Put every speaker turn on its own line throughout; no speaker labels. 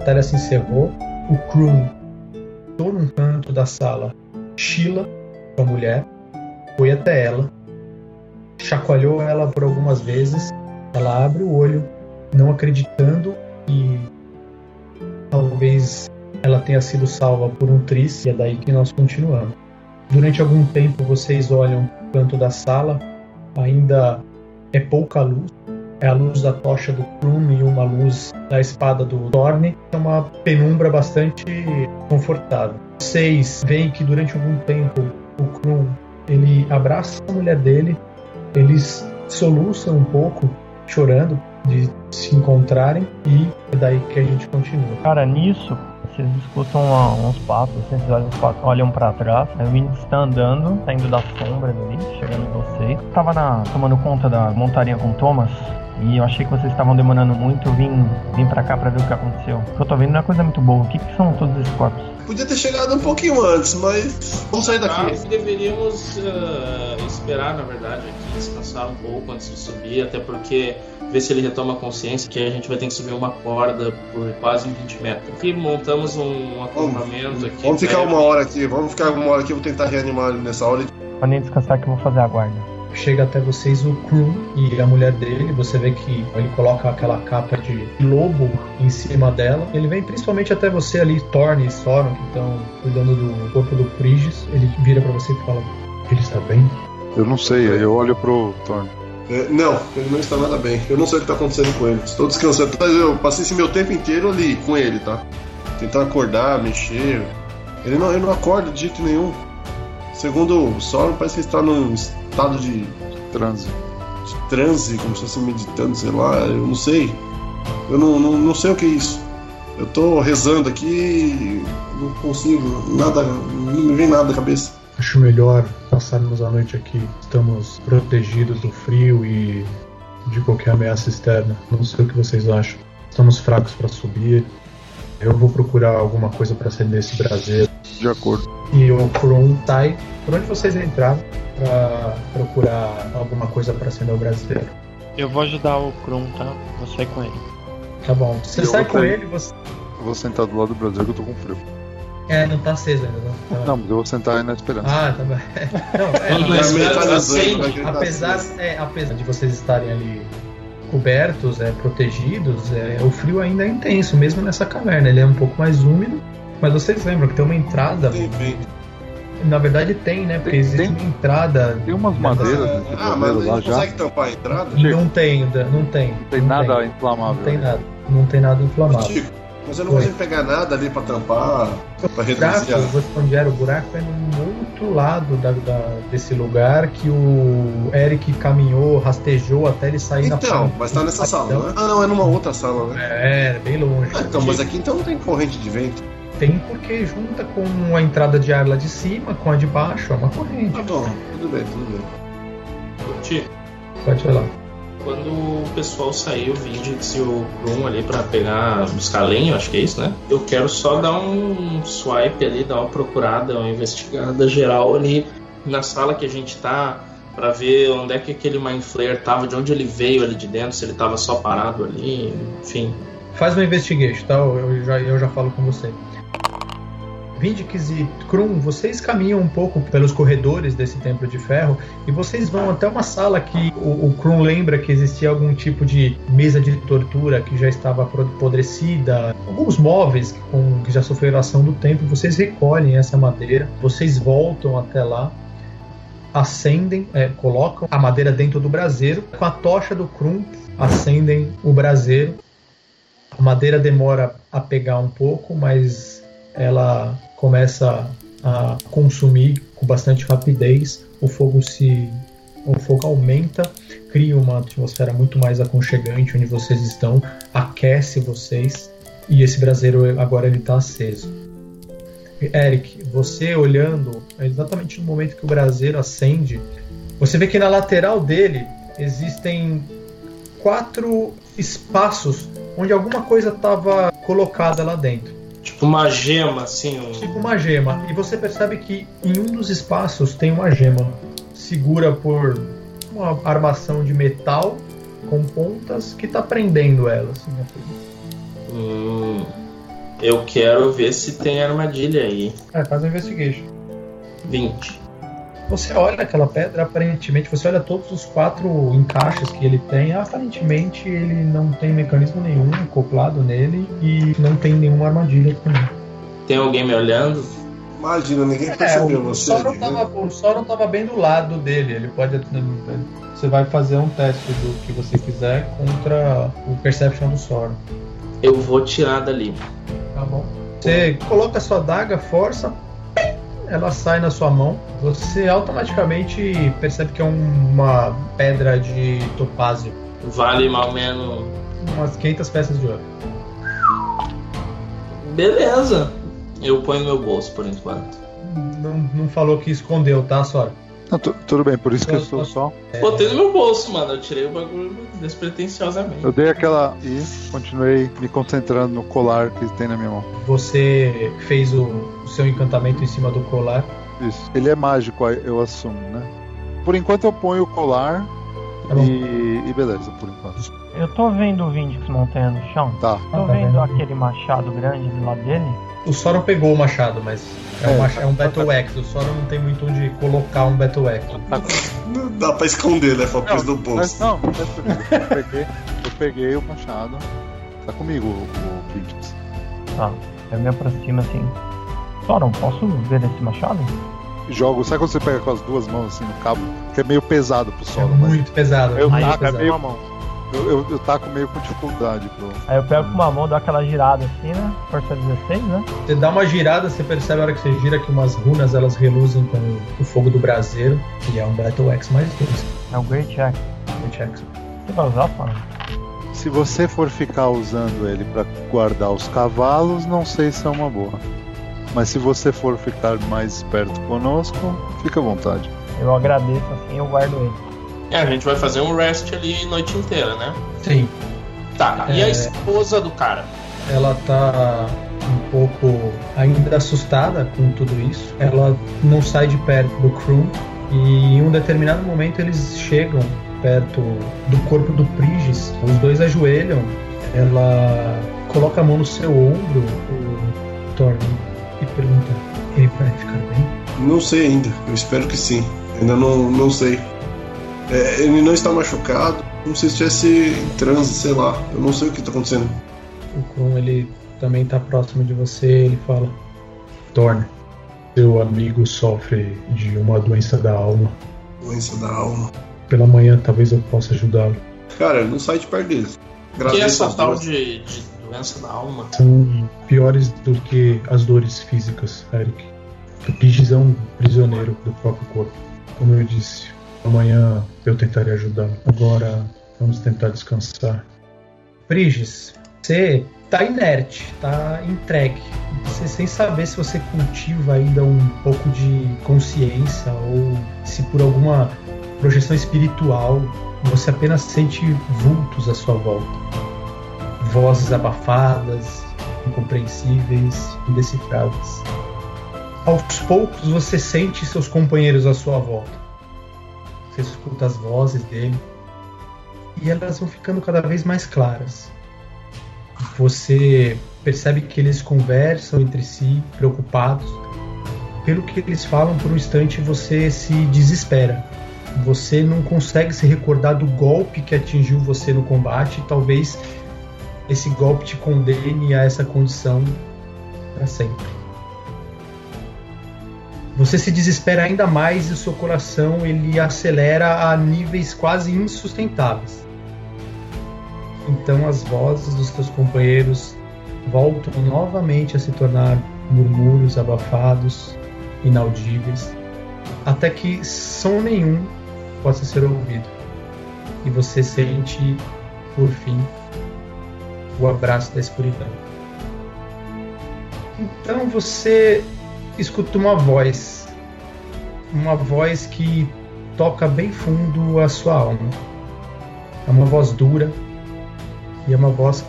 Batalha se encerrou. O Kroon, todo um canto da sala, Sheila, a mulher, foi até ela, chacoalhou ela por algumas vezes. Ela abre o olho, não acreditando que talvez ela tenha sido salva por um tris, e é daí que nós continuamos. Durante algum tempo vocês olham o canto da sala, ainda é pouca luz, é a luz da tocha do Krum e uma luz da espada do Thorne. É uma penumbra bastante confortável. Vocês veem que durante algum tempo o Krum ele abraça a mulher dele, eles soluçam um pouco, chorando de se encontrarem e é daí que a gente continua.
Cara, nisso, vocês escutam uns passos, vocês olham, pra trás, aí o Winx está andando, saindo da sombra ali, chegando em vocês. Tava na, tomando conta da montaria com Thomas, e eu achei que vocês estavam demorando muito, eu vim, vim pra cá pra ver o que aconteceu. O que eu tô vendo não é coisa muito boa. O que, que são todos esses corpos?
Podia ter chegado um pouquinho antes, mas vamos sair daqui.
Ah, deveríamos uh, esperar, na verdade, aqui, descansar um pouco antes de subir, até porque ver se ele retoma a consciência que a gente vai ter que subir uma corda por quase 20 metros. Aqui montamos um acampamento aqui.
Vamos ficar uma hora aqui, vamos ficar uma hora aqui, vou tentar reanimar ele nessa hora.
Pode nem descansar que eu vou fazer a guarda
chega até vocês o Crew e a mulher dele. Você vê que ele coloca aquela capa de lobo em cima dela. Ele vem principalmente até você ali, Thorne e Soron, que estão cuidando do corpo do Prigis. Ele vira para você e fala: Ele está bem?
Eu não sei, aí eu olho pro Thorne.
É, não, ele não está nada bem. Eu não sei o que está acontecendo com ele. Estou descansando. Eu passei esse meu tempo inteiro ali com ele, tá? Tentando acordar, mexer. Ele não, ele não acorda de jeito nenhum. Segundo o Soron, parece que ele está num estado de
transe.
De transe, como se fosse meditando, sei lá, eu não sei. Eu não, não, não sei o que é isso. Eu tô rezando aqui não consigo, nada, não me vem nada na cabeça.
Acho melhor passarmos a noite aqui. Estamos protegidos do frio e de qualquer ameaça externa. Não sei o que vocês acham. Estamos fracos para subir. Eu vou procurar alguma coisa para acender esse braseiro.
De acordo.
E o Kron Tai, por onde vocês entraram para procurar alguma coisa para acender o brasileiro?
Eu vou ajudar o Kron, tá? Vou sair com ele.
Tá bom. Você
Eu
sai com ele, você.
Eu vou sentar do lado do brasileiro que eu tô com frio.
É, não tá aceso ainda, não. Tá-
Não, mas eu vou sentar aí na esperança.
Ah, tá bem. Não, é,
tá
assim,
vai gritar
apesar, é, apesar de vocês estarem ali cobertos, é, protegidos, é, o frio ainda é intenso, mesmo nessa caverna. Ele é um pouco mais úmido, mas vocês lembram que tem uma entrada.
Tem.
Na verdade tem, né? Porque
Tem-
existe
tem-
uma entrada.
Tem umas madeiras
Ah,
de
ah, mas
lá
não
já.
consegue tampar a entrada?
Não tem, ainda, não tem.
Não tem nada inflamável.
Não tem nada. Não tem nada inflamável.
Chico, mas eu não consigo pegar nada ali pra tampar, pra
O
reduzir
buraco, onde era, o buraco é no outro lado da, da- desse lugar que o Eric caminhou, rastejou até ele sair na
Então, mas tá nessa sala, né? Ah, não, é numa outra sala, né?
É, é bem longe.
Ah, então, mas aqui então não tem corrente de vento.
Tem porque junta com a entrada de ar lá de cima, com a de baixo, é uma corrente.
Tá bom, tudo bem, tudo bem.
Ti,
Pode falar.
Quando o pessoal saiu, o Vindix e o Krum ali pra pegar, buscar lenha, acho que é isso, né? Eu quero só dar um swipe ali, dar uma procurada, uma investigada geral ali na sala que a gente tá, pra ver onde é que aquele Mind Flayer tava, de onde ele veio ali de dentro, se ele tava só parado ali, enfim.
Faz uma investigation, tá? Eu já, eu já falo com você. Vindix e Krum, vocês caminham um pouco pelos corredores desse templo de ferro e vocês vão até uma sala que o, o Krum lembra que existia algum tipo de mesa de tortura que já estava apodrecida, alguns móveis que, com, que já sofreram ação do tempo. Vocês recolhem essa madeira, vocês voltam até lá, acendem, é, colocam a madeira dentro do braseiro, com a tocha do Krum acendem o braseiro. A madeira demora a pegar um pouco, mas ela começa a consumir com bastante rapidez. O fogo se o fogo aumenta, cria uma atmosfera muito mais aconchegante onde vocês estão, aquece vocês e esse braseiro agora ele está aceso. Eric, você olhando exatamente no momento que o braseiro acende, você vê que na lateral dele existem quatro espaços onde alguma coisa estava colocada lá dentro.
Tipo uma gema, assim. Um...
Tipo uma gema. E você percebe que em um dos espaços tem uma gema. Segura por uma armação de metal com pontas que está prendendo ela. Assim, né?
Hum, eu quero ver se tem armadilha aí.
É, faz um investigation.
20.
Você olha aquela pedra, aparentemente, você olha todos os quatro encaixes que ele tem, aparentemente ele não tem mecanismo nenhum acoplado nele e não tem nenhuma armadilha também.
Tem alguém me olhando?
Imagina, ninguém percebeu
É,
você.
Sauron
ali,
tava,
né?
o Sauron tava bem do lado dele, ele pode. Você vai fazer um teste do que você quiser contra o Perception do Sauron.
Eu vou tirar dali.
Tá bom. Você coloca a sua daga, força, ela sai na sua mão. Você automaticamente percebe que é um- uma pedra de topázio.
Vale mais ou menos.
Umas 500 peças de ouro.
Beleza. Eu ponho no meu bolso por enquanto.
Não, não falou que escondeu, tá, Sora?
Não, tu- tudo bem, por isso que eu estou só.
Botei no meu bolso, mano. Eu tirei o bagulho despretensiosamente.
Eu dei aquela e continuei me concentrando no colar que tem na minha mão.
Você fez o, o seu encantamento em cima do colar.
Isso. Ele é mágico, eu assumo, né? Por enquanto eu ponho o colar
Tá
e, e beleza, por enquanto.
Eu tô vendo o Vindix Montanha no chão.
Tá.
Tô
tá
vendo
vendo.
aquele machado grande do lado dele.
O Sauron pegou o machado, mas é, um,
É.
macha- é um Battle Axe. O Sauron não tem muito onde colocar um Battle Axe.
Não dá pra esconder, né? Foi preso no
Mas
bolso.
não, eu peguei, eu peguei o machado. Tá comigo o, o.
Tá. Eu me aproximo assim. Soron, posso ver esse machado?
Jogo, sabe quando você pega com as duas mãos assim no cabo? Que é meio pesado pro
É
solo, mas
muito pesado.
eu
muito
taco é
pesado.
meio mão. Eu, eu, eu taco meio com dificuldade pro.
Aí eu pego com uma mão, dou aquela girada assim, né? Força 16, né?
Você dá uma girada, você percebe a hora que você gira que umas runas elas reluzem com o fogo do braseiro. E é um Battle Axe mais dois.
É o Great Axe.
Great Axe.
Você vai usar, Soron?
Se você for ficar usando ele pra guardar os cavalos, não sei se é uma boa. Mas se você for ficar mais esperto conosco, fica à vontade.
Eu agradeço assim, eu guardo ele.
É, a gente vai fazer um rest ali a noite inteira, né?
Sim.
Tá, e a
É.
esposa do cara?
Ela tá um pouco ainda assustada com tudo isso. Ela não sai de perto do Krum e em um determinado momento eles chegam perto do corpo do Prigis. Os dois ajoelham. Ela coloca a mão no seu ombro, o Thorne, e pergunta: Ele vai ficar bem?
Não sei ainda. Eu espero que sim. Ainda não, não sei. É, ele não está machucado. Não sei se estivesse em transe, sei lá. Eu não sei o que está acontecendo.
O Krum ele também tá próximo de você. Ele fala: Thorne, seu amigo sofre de uma doença da alma.
Doença da alma.
Pela manhã talvez eu possa ajudá-lo.
Cara, não sai de perto dele.
O que é essa tal de, de doença da alma?
São piores do que as dores físicas, Eric. O Prigis é um prisioneiro do próprio corpo. Como eu disse, amanhã eu tentarei ajudá-lo. Agora vamos tentar descansar. Prigis, você tá inerte, tá entregue. Você, sem saber se você cultiva ainda um pouco de consciência ou se por alguma projeção espiritual você apenas sente vultos à sua volta. Vozes abafadas, incompreensíveis, indecifráveis. Aos poucos você sente seus companheiros à sua volta. Escuta as vozes dele e elas vão ficando cada vez mais claras. Você percebe que eles conversam entre si, preocupados. Pelo que eles falam, por um instante você se desespera. Você não consegue se recordar do golpe que atingiu você no combate. Talvez esse golpe te condene a essa condição para sempre. Você se desespera ainda mais e o seu coração ele acelera a níveis quase insustentáveis. Então as vozes dos seus companheiros voltam novamente a se tornar murmúrios abafados, inaudíveis, até que som nenhum possa ser ouvido. E você sente, por fim, o abraço da escuridão. Então você escuta uma voz, uma voz que toca bem fundo a sua alma. É uma voz dura e é uma voz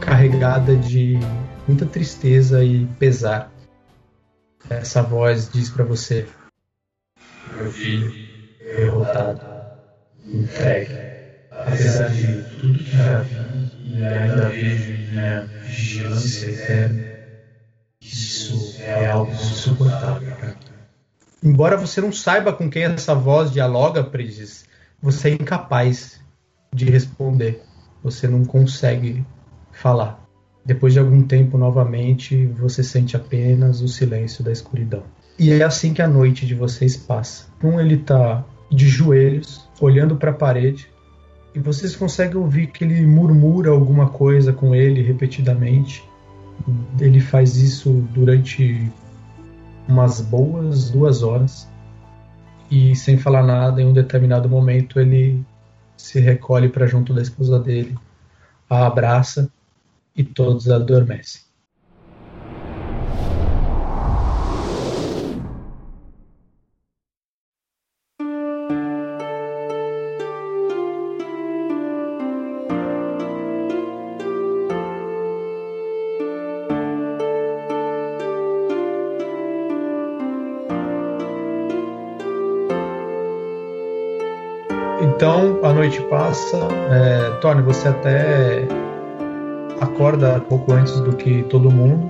carregada de muita tristeza e pesar. Essa voz diz para você: Meu filho, derrotado, entregue. Apesar de tudo que já vi e ainda vejo em minha vigilância eterna, isso é algo insuportável. Embora você não saiba com quem essa voz dialoga, Prizes, você é incapaz de responder. Você não consegue falar. Depois de algum tempo, novamente, você sente apenas o silêncio da escuridão. E é assim que a noite de vocês passa. Um ele tá de joelhos, olhando para a parede, e vocês conseguem ouvir que ele murmura alguma coisa com ele repetidamente. Ele faz isso durante umas boas duas horas e sem falar nada, em um determinado momento ele se recolhe para junto da esposa dele, a abraça e todos adormecem. Noite passa, é, Tony, você até acorda pouco antes do que todo mundo.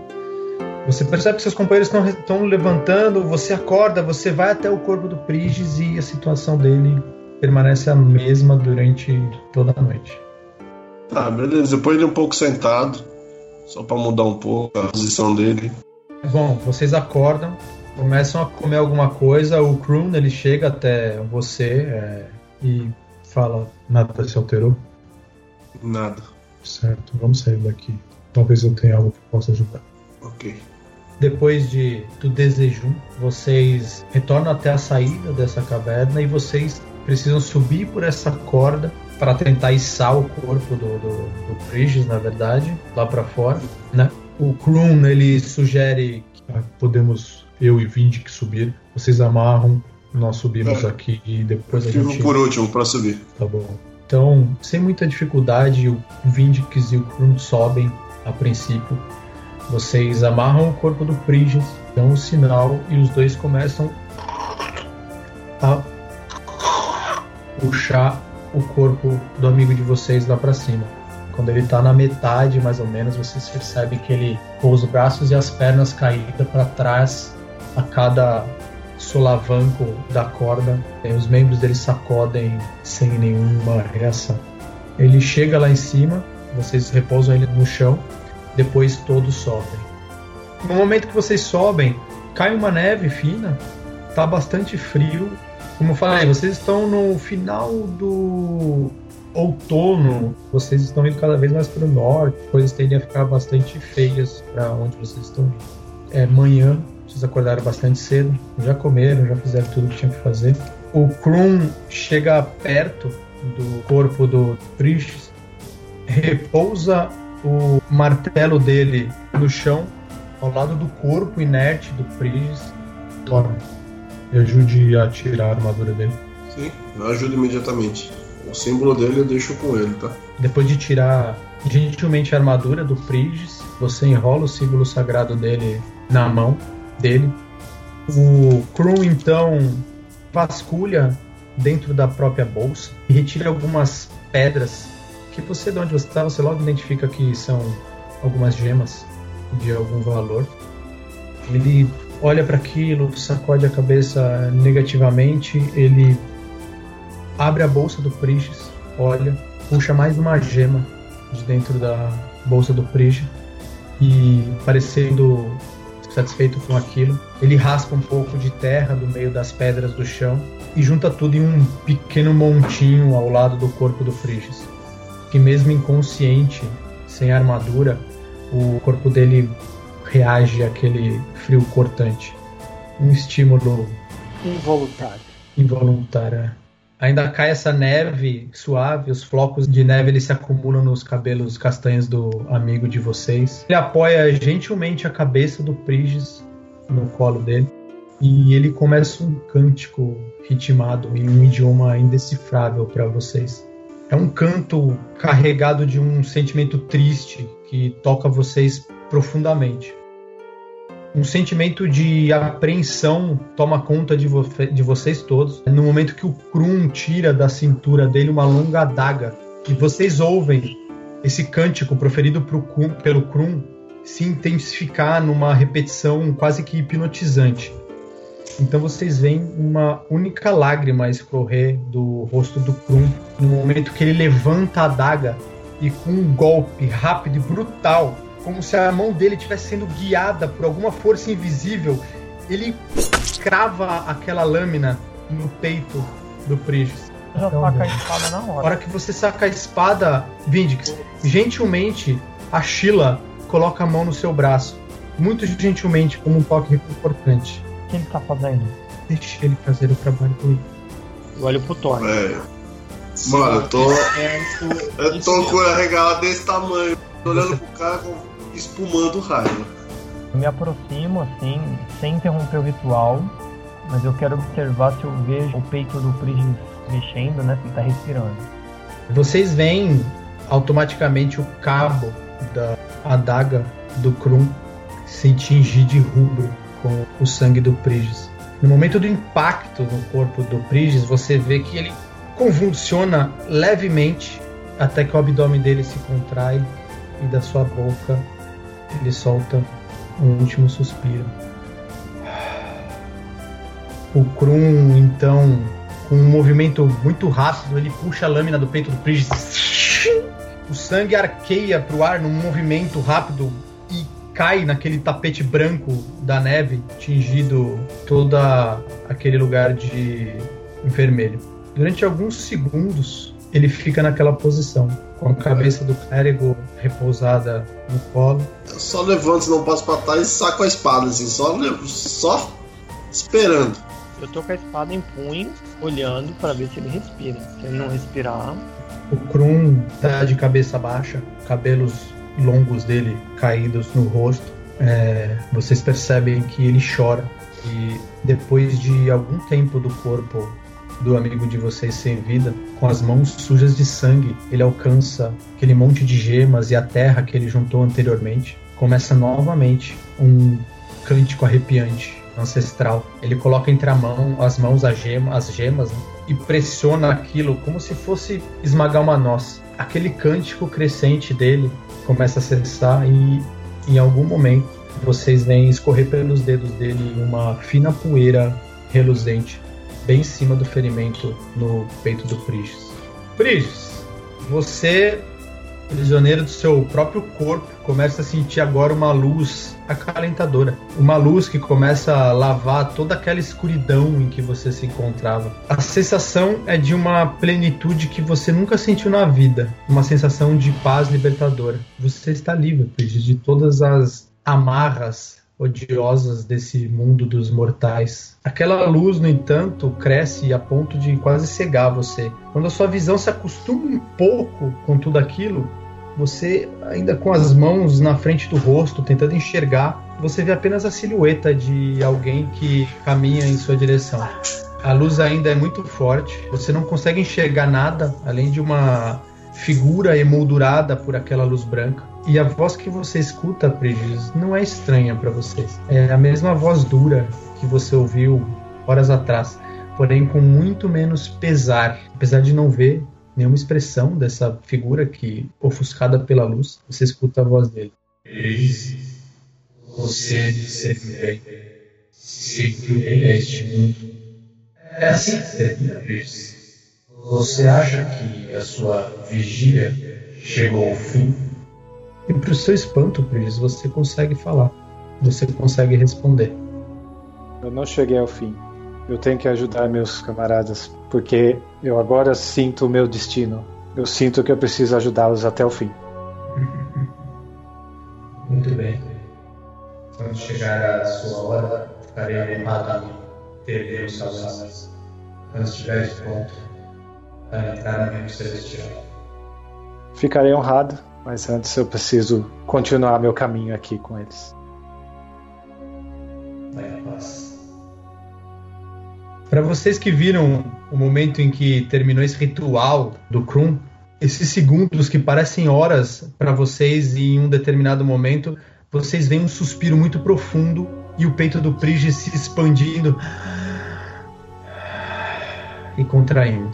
Você percebe que seus companheiros estão levantando, você acorda, você vai até o corpo do Prigis e a situação dele permanece a mesma durante toda a noite.
Tá, beleza. Depois ele um pouco sentado, só para mudar um pouco a posição dele.
Bom, vocês acordam, começam a comer alguma coisa. O Kroon ele chega até você é, e fala: Nada se alterou?
Nada.
Certo, vamos sair daqui. Talvez eu tenha algo que possa ajudar.
Ok.
Depois de do desejo, vocês retornam até a saída dessa caverna e vocês precisam subir por essa corda para tentar içar o corpo do, do, do Prigis, na verdade, lá para fora, né? O Kroon, ele sugere que ah, podemos, eu e Vindic subir. Vocês amarram, nós subimos
É.
aqui e depois a
Fico
gente...
por último para subir.
Tá bom. Então, sem muita dificuldade, o Vindix e o Krum sobem a princípio. Vocês amarram o corpo do Prigis, dão o sinal e os dois começam a puxar o corpo do amigo de vocês lá pra cima. Quando ele tá na metade, mais ou menos, vocês percebem que ele com os braços e as pernas caídas para trás a cada solavanco da corda, e os membros dele sacodem sem nenhuma reação. Ele chega lá em cima, vocês repousam ele no chão, depois todos sobem. No momento que vocês sobem, cai uma neve fina, tá bastante frio. Como eu falei, vocês estão no final do outono, vocês estão indo cada vez mais para o norte, coisas tendem a ficar bastante feias para onde vocês estão indo. É manhã, vocês acordaram bastante cedo, já comeram, já fizeram tudo que tinham que fazer. O Krum chega perto do corpo do Prishis, repousa o martelo dele no chão, ao lado do corpo inerte do Prigis. Toma, me ajude a tirar a armadura dele.
Sim, eu ajudo imediatamente. O símbolo dele eu deixo com ele, tá?
Depois de tirar gentilmente a armadura do Prigis, você enrola o símbolo sagrado dele na mão dele. O Krum então vasculha dentro da própria bolsa e retira algumas pedras que você, de onde você está, você logo identifica que são algumas gemas de algum valor. Ele olha para aquilo, sacode a cabeça negativamente, ele abre a bolsa do Prigis, olha, puxa mais uma gema de dentro da bolsa do Prigis e parecendo satisfeito com aquilo, ele raspa um pouco de terra do meio das pedras do chão e junta tudo em um pequeno montinho ao lado do corpo do Frigis, que mesmo inconsciente, sem armadura, o corpo dele reage àquele frio cortante. Um estímulo
Involuntário.
involuntário. Ainda cai essa neve suave, os flocos de neve eles se acumulam nos cabelos castanhos do amigo de vocês. Ele apoia gentilmente a cabeça do Priges no colo dele e ele começa um cântico ritmado em um idioma indecifrável para vocês. É um canto carregado de um sentimento triste que toca vocês profundamente. Um sentimento de apreensão toma conta de, vo de vocês todos. No momento que o Krum tira da cintura dele uma longa adaga, e vocês ouvem esse cântico proferido pro Krum- pelo Krum se intensificar numa repetição quase que hipnotizante. Então vocês veem uma única lágrima escorrer do rosto do Krum no momento que ele levanta a adaga e com um golpe rápido e brutal, como se a mão dele estivesse sendo guiada por alguma força invisível, ele crava aquela lâmina no peito do Prigis.
Já
Então,
saca a espada na
Na
hora.
hora que você saca a espada, Vindix, gentilmente a Sheila coloca a mão no seu braço. Muito gentilmente, como um toque reconfortante.
O que ele tá fazendo?
Deixe ele fazer o trabalho dele.
Eu olho pro Thor.
É. Mano, eu tô.
Certo,
Eu
isso
tô
mesmo.
com a regala desse tamanho, olhando pro cara com, espumando raiva.
Eu me aproximo assim, sem interromper o ritual, mas eu quero observar se eu vejo o peito do Prigis mexendo, né? Se ele tá respirando.
Vocês veem automaticamente o cabo da adaga do Krum se tingir de rubro com o sangue do Prigis. No momento do impacto no corpo do Prigis, você vê que ele convulsiona levemente até que o abdômen dele se contrai e da sua boca ele solta um último suspiro. O Krum, então, com um movimento muito rápido, ele puxa a lâmina do peito do Prigis. O sangue arqueia pro ar num movimento rápido e cai naquele tapete branco da neve, tingido todo aquele lugar de vermelho. Durante alguns segundos, ele fica naquela posição, com a cabeça do clérigo repousada no colo.
Eu só levanto, não passo pra trás e saco a espada, assim, só, só esperando.
Eu tô com a espada em punho, olhando pra ver se ele respira. Se ele não respirar,
O Krum tá de cabeça baixa, cabelos longos dele caídos no rosto. É, vocês percebem que ele chora. E depois de algum tempo do corpo do amigo de vocês sem vida, com as mãos sujas de sangue, ele alcança aquele monte de gemas e a terra que ele juntou anteriormente. Começa novamente um cântico arrepiante, ancestral. Ele coloca entre a mão, as mãos a gema, as gemas né, e pressiona aquilo como se fosse esmagar uma noz. Aquele cântico crescente dele começa a cessar e em algum momento vocês veem escorrer pelos dedos dele uma fina poeira reluzente bem em cima do ferimento no peito do Prigis. Prigis, você, prisioneiro do seu próprio corpo, começa a sentir agora uma luz acalentadora. Uma luz que começa a lavar toda aquela escuridão em que você se encontrava. A sensação é de uma plenitude que você nunca sentiu na vida. Uma sensação de paz libertadora. Você está livre, Prigis, de todas as amarras odiosas desse mundo dos mortais. Aquela luz, no entanto, cresce a ponto de quase cegar você. Quando a sua visão se acostuma um pouco com tudo aquilo, você ainda com as mãos na frente do rosto, tentando enxergar, você vê apenas a silhueta de alguém que caminha em sua direção. A luz ainda é muito forte, você não consegue enxergar nada além de uma figura emoldurada por aquela luz branca. E a voz que você escuta, Prigis, não é estranha para vocês. É a mesma voz dura que você ouviu horas atrás, porém com muito menos pesar. Apesar de não ver nenhuma expressão dessa figura que, ofuscada pela luz, você escuta a voz dele. Prigis, você disse bem. Seguirei a este mundo. É assim que termina, Prigis. Você acha que a sua vigília chegou ao fim? E para o seu espanto, Pris, você consegue falar. Você consegue responder.
Eu não cheguei ao fim. Eu tenho que ajudar meus camaradas, porque eu agora sinto o meu destino. Eu sinto que eu preciso ajudá-los até o fim.
Muito bem. Quando chegar a sua hora, ficarei honrado em ter meus salvações. Quando estiveres pronto para entrar no reino celestial.
Ficarei honrado, mas antes eu preciso continuar meu caminho aqui com eles.
Paz. Para vocês que viram o momento em que terminou esse ritual do Krum, esses segundos que parecem horas para vocês e em um determinado momento, vocês veem um suspiro muito profundo e o peito do Prige se expandindo e contraindo.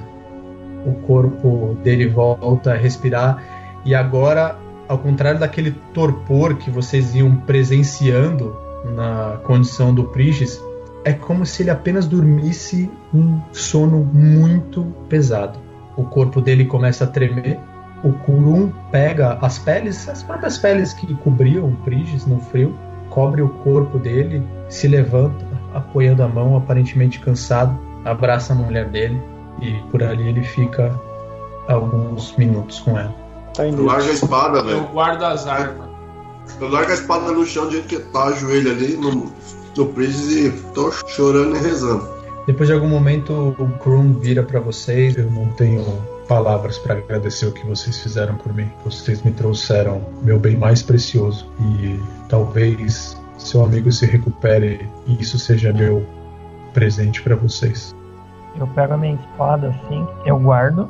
O corpo dele volta a respirar e agora, ao contrário daquele torpor que vocês iam presenciando na condição do Prigis, é como se ele apenas dormisse um sono muito pesado. O corpo dele começa a tremer. O Kurum pega as peles, as próprias peles que cobriam o Prigis no frio, cobre o corpo dele, se levanta, apoiando a mão, aparentemente cansado, abraça a mulher dele e por ali ele fica alguns minutos com ela.
Tá indo.
Eu largo a espada,
Eu
velho.
guardo as armas.
Eu largo a espada no chão do jeito que tá, ajoelho ali no, no e tô chorando e rezando.
Depois de algum momento, o Krum vira para vocês. Eu não tenho palavras para agradecer o que vocês fizeram por mim. Vocês me trouxeram meu bem mais precioso e talvez seu amigo se recupere e isso seja meu presente para vocês.
Eu pego a minha espada assim, eu guardo.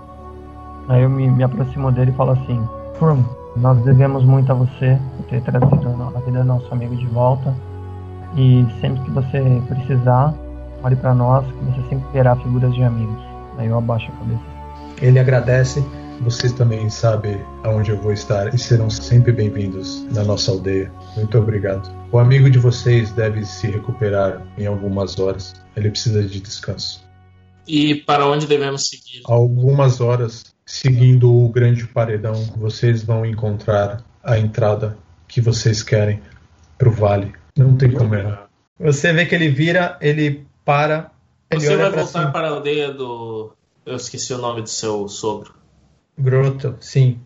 Aí eu me, me aproximo dele e falo assim: Frum, nós devemos muito a você por ter trazido a vida do nosso amigo de volta. E sempre que você precisar, olhe pra nós, que você sempre terá figuras de amigos. Aí eu abaixo a cabeça.
Ele agradece. Vocês também sabem aonde eu vou estar e serão sempre bem-vindos na nossa aldeia. Muito obrigado. O amigo de vocês deve se recuperar em algumas horas. Ele precisa de descanso.
E para onde devemos seguir?
algumas horas, seguindo o grande paredão, vocês vão encontrar a entrada que vocês querem pro vale. Não tem como errar. Você vê que ele vira, ele para, ele
Você
olha
vai
pra
voltar
cima.
para a aldeia do. Eu esqueci o nome do seu sogro.
Groto, sim.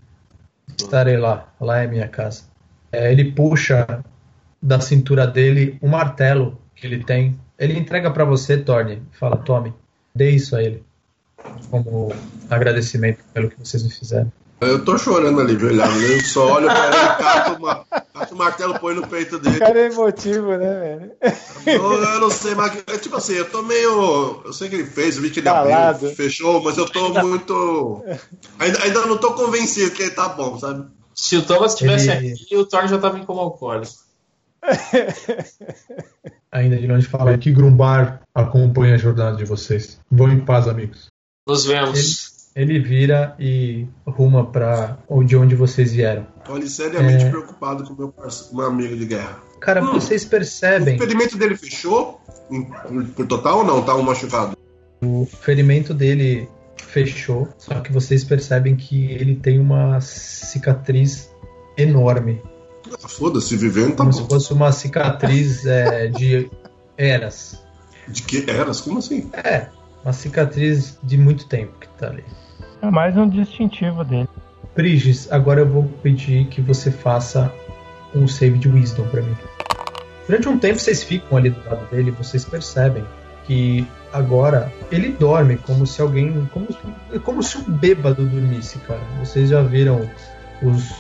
Estarei lá. Lá é minha casa. É, ele puxa da cintura dele um martelo que ele tem. Ele entrega pra você, Thorne. Fala, tome. Dê isso a ele. Como agradecimento pelo que vocês me fizeram.
Eu tô chorando ali, ajoelhado. né? Eu só olho pra ele, cato, uma, cato o martelo, põe no peito
O
dele.
cara é emotivo, né, velho?
Eu, eu não sei, mas é tipo assim, eu tô meio. Eu sei que ele fez, eu vi que ele
Calado.
abriu, fechou, mas eu tô muito. Ainda, ainda não tô convencido que ele tá bom, sabe?
Se o Thomas estivesse
Ele-
aqui, o Thor já estava em como alcoólico.
Ainda de longe fala que Grumbar acompanha a jornada de vocês. Vão em paz, amigos.
Nos vemos.
Ele vira e ruma pra de onde vocês vieram.
Tô ali seriamente
É.
preocupado com meu, parceiro, meu amigo de guerra.
Cara,
Hum.
vocês
O
percebem
ferimento dele fechou? Por, total ou não? Tá um machucado?
o ferimento dele fechou, só que vocês percebem que ele tem uma cicatriz enorme,
Ah, Foda-se, vivendo tá
como se
bom.
fosse uma cicatriz é, de eras.
De que eras? Como assim?
É, uma cicatriz de muito tempo que tá ali.
É mais um distintivo dele.
Prigis, agora eu vou pedir que você faça um save de wisdom pra mim. Durante um tempo vocês ficam ali do lado dele, vocês percebem que agora ele dorme como se alguém, como, como se um bêbado dormisse, cara. Vocês já viram os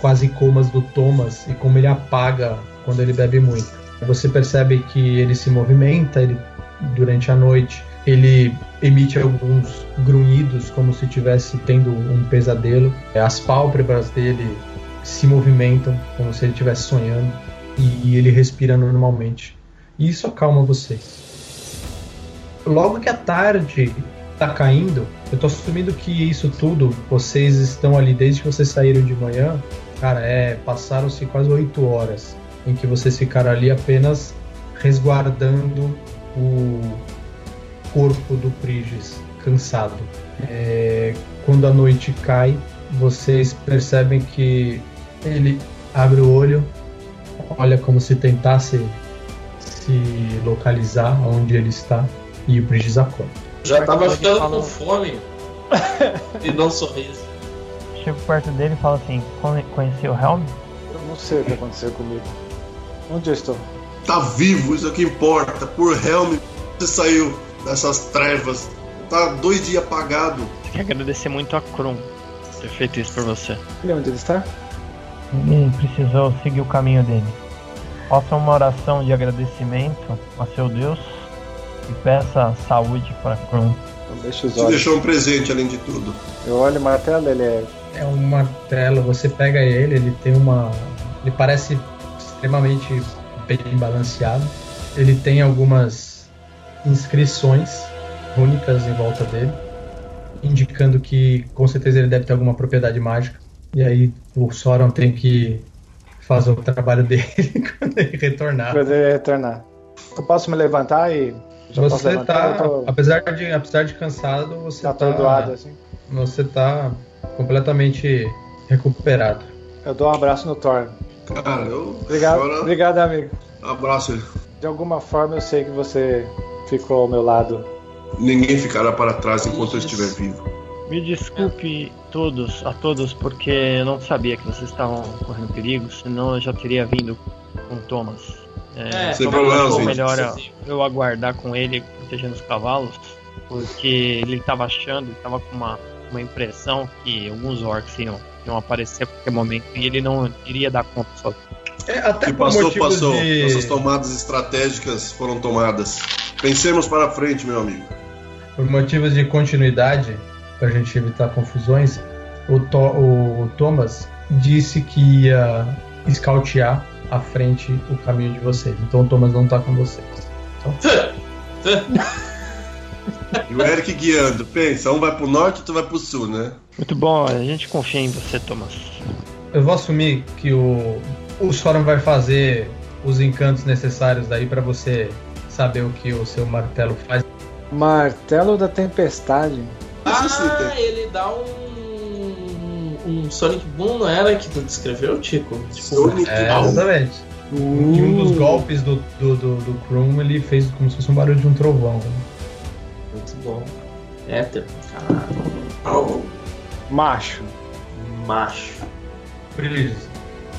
quase comas do Thomas e como ele apaga quando ele bebe muito. Você percebe que ele se movimenta, ele durante a noite ele emite alguns grunhidos como se estivesse tendo um pesadelo. As pálpebras dele se movimentam como se ele estivesse sonhando e ele respira normalmente. E isso acalma vocês. Logo que a tarde tá caindo, eu tô assumindo que isso tudo, vocês estão ali desde que vocês saíram de manhã, cara, é, passaram-se quase oito horas em que vocês ficaram ali apenas resguardando o corpo do Prigis, cansado. É, quando a noite cai, vocês percebem que ele abre o olho, olha como se tentasse se localizar onde ele está e o Prigis acorda.
Já tava
Ele
ficando com fome. e não um sorriso.
Chego perto dele e falo assim: "Conhe- Conheceu o Helm?
Eu não sei o que aconteceu comigo. Onde eu estou?
Tá vivo, isso é o que importa. Por Helm, você saiu dessas trevas. Tá dois dias apagado.
Quer agradecer muito a Krum por ter feito isso por você.
E onde ele está?
Ele precisou seguir o caminho dele. Faça uma oração de agradecimento a seu Deus e peça saúde para Krum.
Então deixa os
Te deixou um presente, além de tudo.
Eu olho o martelo, ele é.
É um martelo, você pega ele, ele tem uma. Ele parece extremamente bem balanceado. Ele tem algumas inscrições únicas em volta dele, indicando que com certeza ele deve ter alguma propriedade mágica. E aí o Sauron tem que fazer o trabalho dele quando ele retornar.
Quando ele retornar. Eu posso me levantar e.
Você
levantar?
tá,
tô
apesar de, apesar de cansado, você
tá
tá,
assim.
você tá completamente recuperado.
Eu dou um abraço no Thor.
Cara, eu.
Obrigado, obrigado, amigo.
abraço.
De alguma forma eu sei que você ficou ao meu lado.
Ninguém ficará para trás enquanto eu estiver vivo.
Me desculpe todos, a todos, porque eu não sabia que vocês estavam correndo perigo, senão eu já teria vindo com o Thomas.
É,
Sem
Thomas
problemas,
achou
gente.
melhor eu aguardar com ele, protegendo os cavalos, porque ele estava achando, estava com uma, uma impressão que alguns orcs iam, iam aparecer a qualquer momento e ele não iria dar conta sozinho.
É, até
que
por
passou,
motivos
passou.
de-
Nossas tomadas estratégicas foram tomadas. Pensemos para frente, meu amigo.
Por motivos de continuidade, para a gente evitar confusões, o, To- o Thomas disse que ia escautear à frente o caminho de vocês. Então o Thomas não tá com vocês.
E o Eric guiando. Pensa, um vai pro norte, outro vai pro sul, né?
Muito bom, a gente confia em você, Thomas.
Eu vou assumir que o, o Soren vai fazer os encantos necessários daí para você saber o que o seu martelo faz.
Martelo da Tempestade.
Ah, ele dá um. Um Sonic Boom, não era que tu descreveu, Tico? Tipo,
Sonic
É,
Boom.
exatamente. E um dos golpes do, do, do, do Krum, ele fez como se fosse um barulho de um trovão. né?
muito bom. Éter, caralho.
Macho.
Macho.
Brilhos.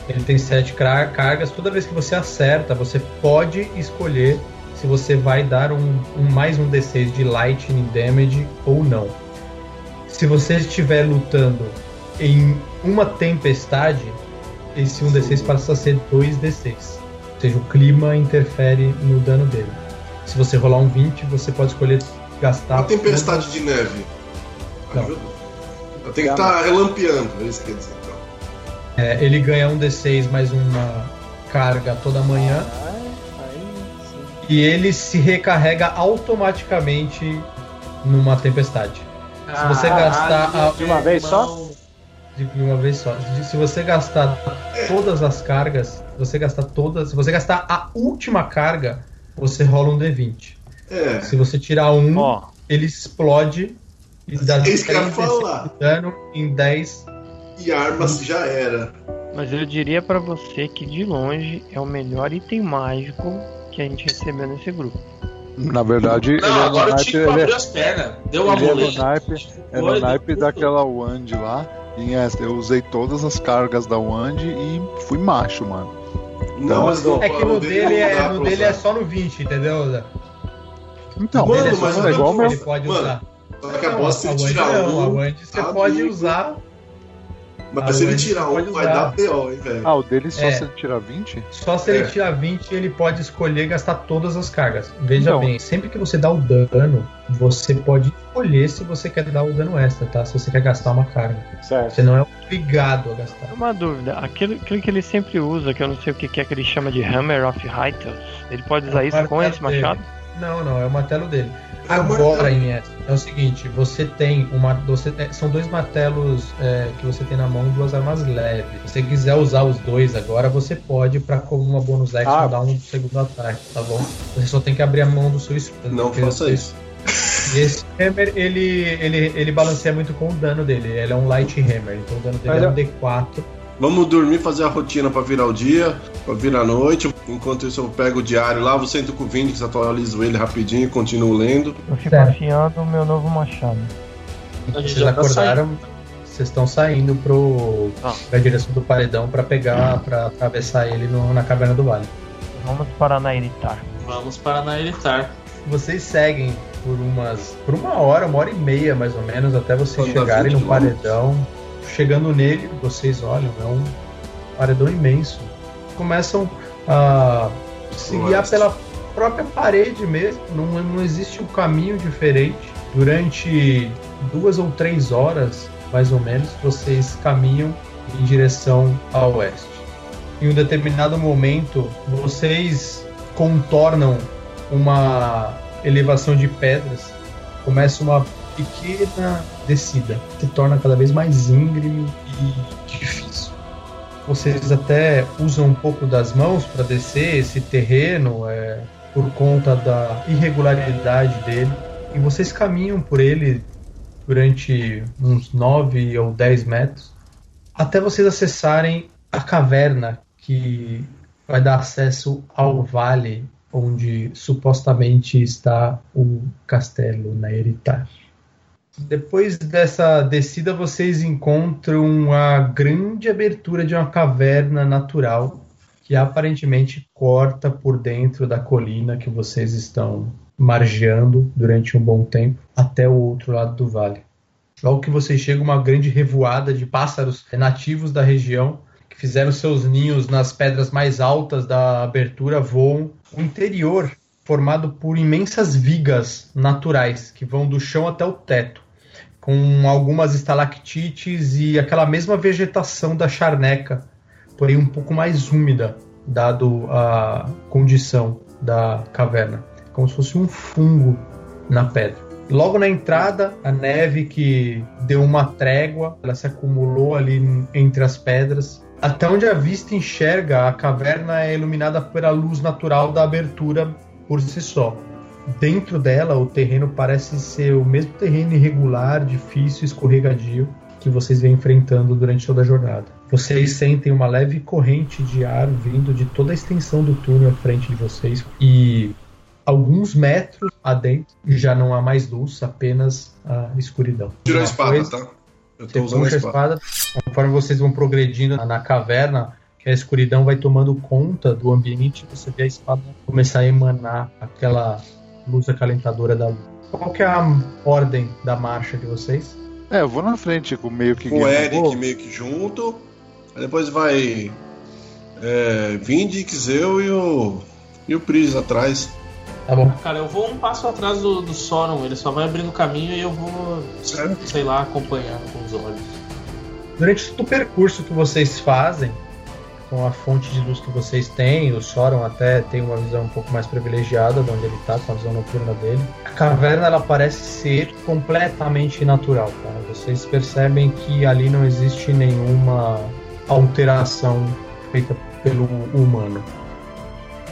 Ele tem sete cargas. Toda vez que você acerta, você pode escolher se você vai dar um, um mais um D6 de Lightning Damage ou não. Se você estiver lutando em uma tempestade, esse 1d6 passa a ser 2d6. Ou seja, o clima interfere no dano dele. Se você rolar um 20, você pode escolher gastar.
Uma tempestade de neve.
Não.
Ajuda? Eu tenho que estar relampeando, é isso que quer dizer.
É, ele ganha um D6 mais uma carga toda manhã.
Sim.
E ele se recarrega automaticamente numa tempestade. Se você gastar a-
De uma vez só?
De uma vez só. Se você gastar todas as cargas, se você gastar todas, se você gastar a última carga, você rola um D20.
É,
Se você tirar um,
Ó,
ele explode e dá
É isso que eu ia
3 D6
falar.
de dano em 10.
E armas já era.
mas eu diria pra você que de longe é o melhor item mágico que a gente recebeu nesse grupo.
Na verdade, ele
Não,
é no
agora o
naipe,
Tico
ele é,
as pernas. Deu uma
ele é no naipe, é no naipe daquela Wand lá. E essa, eu usei todas as cargas da Wand e fui macho, mano.
Não, mas não,
É que no dele, é, no dele é só no 20, entendeu? Zé?
Então,
No
Mano,
é
mas
no
é igual
20
meu.
ele pode
Mano,
usar.
Só que a
Não,
bosta, se
a
ele
Wand
tirar
a. Wand você pode usar.
Mas
a
se ele tirar um, vai dar PO, hein, velho.
ah, o dele só
É.
se ele tirar 20?
Só se ele
É.
tirar 20, ele pode escolher gastar todas as cargas. Veja
Então.
bem, sempre que você dá o dano, você pode escolher se você quer dar o dano extra, tá? Se você quer gastar uma carga.
Certo.
Você não é obrigado a gastar.
Uma dúvida, aquilo, aquilo que ele sempre usa, que eu não sei o que que é que ele chama de Hammer of Hytals, ele pode usar
É
isso com esse machado?
Não, não, é o martelo dele.
É o
Agora. Inés, é o seguinte, você tem uma. Você, é, são dois martelos é, que você tem na mão, duas armas leves. Se você quiser usar os dois agora, você pode, pra como uma bonus action,
Ah.
dar um segundo ataque, tá bom? Você só tem que abrir a mão do seu escudo.
Não faça isso.
E esse hammer, ele, ele, ele balanceia muito com o dano dele. Ele é um light hammer, então o dano dele
Mas
é um D4.
Vamos dormir, fazer a rotina pra virar o dia, pra virar a noite. Enquanto isso, eu pego o diário lá, você entra com o Vinix, atualizo ele rapidinho e continuo lendo.
Eu fico
Certo.
afiando o meu novo machado.
Vocês
tá
acordaram, vocês estão saindo pro,
Ah.
pra direção do paredão pra pegar, pra atravessar ele no- na caverna do vale.
Vamos para Nairitar.
Vamos para Nairitar.
Vocês seguem por umas. por uma hora, uma hora e meia mais ou menos, até vocês
Quando
chegarem
20
no paredão. Chegando nele, vocês olham, é um paredão imenso. Começam a se guiar pela própria parede mesmo, não, não existe um caminho diferente. Durante duas ou três horas, mais ou menos, vocês caminham em direção a oeste. Em um determinado momento, vocês contornam uma elevação de pedras, começa uma pequena descida, se torna cada vez mais íngreme e difícil. Vocês até usam um pouco das mãos para descer esse terreno, é, por conta da irregularidade dele, e vocês caminham por ele durante uns 9 ou 10 metros, até vocês acessarem a caverna que vai dar acesso ao vale onde supostamente está o castelo na. Depois dessa descida, vocês encontram a grande abertura de uma caverna natural que aparentemente corta por dentro da colina que vocês estão margeando durante um bom tempo até o outro lado do vale. Logo que vocês chegam, uma grande revoada de pássaros nativos da região que fizeram seus ninhos nas pedras mais altas da abertura voam. O interior formado por imensas vigas naturais que vão do chão até o teto, com algumas estalactites e aquela mesma vegetação da charneca, porém um pouco mais úmida, dado a condição da caverna, como se fosse um fungo na pedra. Logo na entrada, a neve que deu uma trégua, ela se acumulou ali entre as pedras. Até onde a vista enxerga, a caverna é iluminada pela luz natural da abertura por si só. Dentro dela, o terreno parece ser o mesmo terreno irregular, difícil, escorregadio que vocês vêm enfrentando durante toda a jornada. Vocês sentem uma leve corrente de ar vindo de toda a extensão do túnel à frente de vocês e alguns metros adentro já não há mais luz, apenas a escuridão.
Tira a espada,
coisa-
tá? Eu tô usando a espada.
espada, conforme vocês vão progredindo na caverna, que a escuridão vai tomando conta do ambiente, você vê a espada começar a emanar aquela luz acalentadora da luz. Qual que é a ordem da marcha de vocês?
É, eu vou na frente com meio que
o. Eric meio que junto. Aí depois vai. É, Vindix, eu e o. E o Pris atrás.
Tá bom.
Cara, eu vou um passo atrás do, do Soron, ele só vai abrindo caminho e eu vou,
Certo?
sei lá, acompanhando com os olhos.
Durante todo o percurso que vocês fazem, com a fonte de luz que vocês têm, o Soron até tem uma visão um pouco mais privilegiada de onde ele está, com a visão noturna dele. A caverna ela parece ser completamente natural. Tá? Vocês percebem que ali não existe nenhuma alteração feita pelo humano.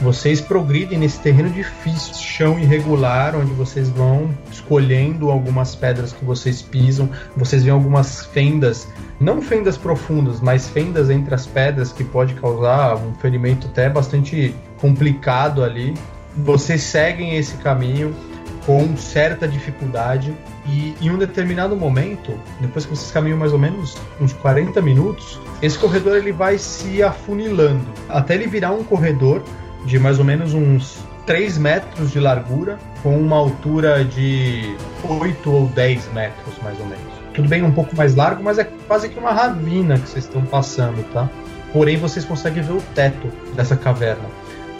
Vocês progridem nesse terreno difícil, chão irregular, onde vocês vão escolhendo algumas pedras que vocês pisam. Vocês veem algumas fendas, não fendas profundas, mas fendas entre as pedras que pode causar um ferimento até bastante complicado ali. Vocês seguem esse caminho com certa dificuldade e em um determinado momento, depois que vocês caminham mais ou menos uns 40 minutos, esse corredor ele vai se afunilando até ele virar um corredor de mais ou menos uns 3 metros de largura, com uma altura de 8 ou 10 metros, mais ou menos. Tudo bem um pouco mais largo, mas é quase que uma ravina que vocês estão passando, tá? Porém, vocês conseguem ver o teto dessa caverna.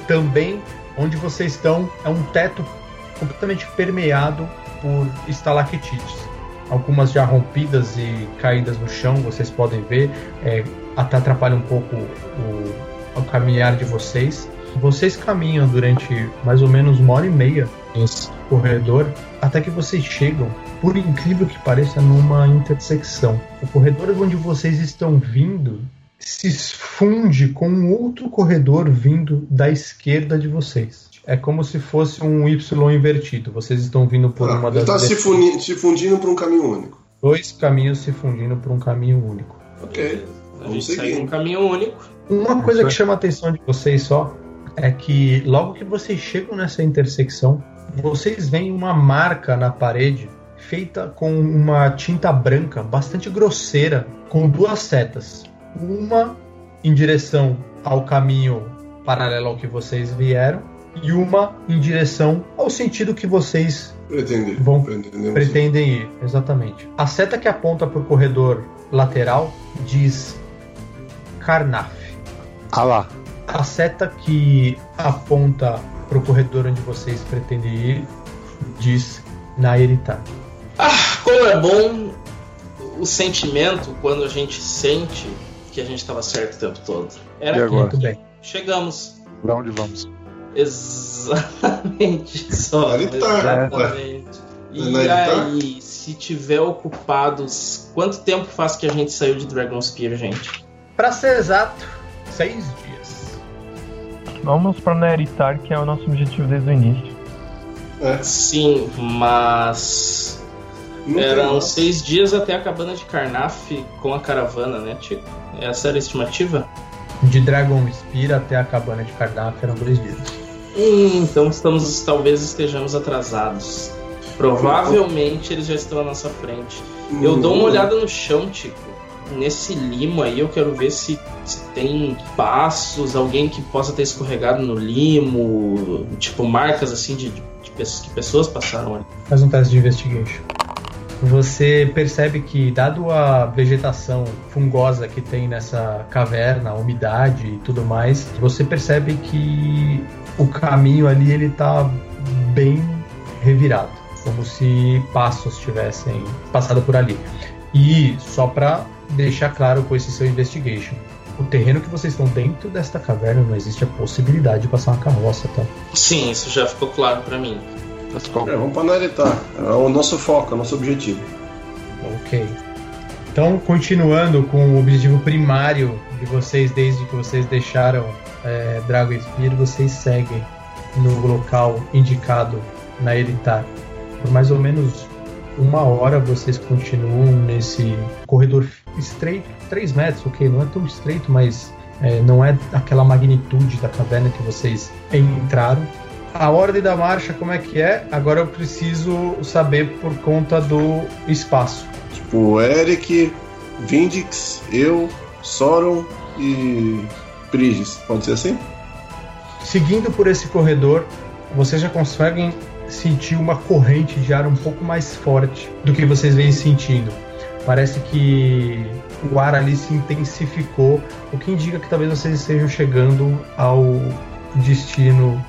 Também, onde vocês estão, é um teto completamente permeado por estalactites. Algumas já rompidas e caídas no chão, vocês podem ver, é, até atrapalha um pouco o, o caminhar de vocês. Vocês caminham durante mais ou menos uma hora e meia nesse corredor, até que vocês chegam, por incrível que pareça, numa intersecção. O corredor onde vocês estão vindo se funde com um outro corredor vindo da esquerda de vocês. É como se fosse um Y invertido. Vocês estão vindo por
Ah,
uma das
tá se, funi- se fundindo para um caminho único.
dois caminhos se fundindo por um caminho único.
Ok.
A
Vamos
gente segue um caminho único.
Uma coisa que chama a atenção de vocês só é que logo que vocês chegam nessa intersecção, vocês veem uma marca na parede feita com uma tinta branca bastante grosseira, com duas setas. Uma em direção ao caminho paralela ao que vocês vieram e uma em direção ao sentido que vocês
Pretende. Pretendemos.
pretendem ir. Exatamente. A seta que aponta para o corredor lateral diz Karnaf.
Ah lá.
A seta que aponta para o corredor onde vocês pretendem ir diz Nairitar.
Ah, como é bom o sentimento quando a gente sente que a gente estava certo o tempo todo. Era
E
aqui.
agora?
Muito bem.
Chegamos.
Pra onde vamos?
Exatamente só. Exatamente. E aí, se tiver ocupados, quanto tempo faz que a gente saiu de Dragon Spear, gente?
Para ser exato, seis dias.
Vamos pra Neritar, que é o nosso objetivo desde o início.
É,
Sim, mas
não
eram seis dias até a cabana de Carnaf com a caravana, né, Tico? Essa era a estimativa?
De Dragon Spear até a cabana de Karnaf eram dois dias.
Hum, então estamos, talvez estejamos atrasados. Provavelmente eles já estão à nossa frente. Eu dou uma olhada no chão, Tico. Nesse limo aí, eu quero ver se, se tem passos, alguém que possa ter escorregado no limo, tipo marcas assim de, de, de que pessoas passaram ali.
Faz um teste de investigation. Você percebe que, dado a vegetação fungosa que tem nessa caverna, a umidade e tudo mais, você percebe que o caminho ali ele tá bem revirado, como se passos tivessem passado por ali. E só para deixar claro com esse seu investigation, o terreno que vocês estão dentro desta caverna não existe a possibilidade de passar uma carroça, tá?
Sim, isso já ficou claro pra mim.
É, vamos pra Naretá. É o nosso foco, é o nosso objetivo.
Ok. Então, continuando com o objetivo primário de vocês, desde que vocês deixaram é, Dragon Spear, vocês seguem no local indicado na Elitar. Por mais ou menos uma hora vocês continuam nesse corredor estreito, 3 metros, ok, não é tão estreito, mas é, não é aquela magnitude da caverna que vocês entraram. A ordem da marcha, como é que é? Agora eu preciso saber por conta do espaço.
Tipo, Eric, Vindix, eu, Soron e Prigis. Pode ser assim?
Seguindo por esse corredor, vocês já conseguem sentir uma corrente de ar um pouco mais forte do que vocês vêm sentindo. Parece que o ar ali se intensificou, o que indica que talvez vocês estejam chegando ao destino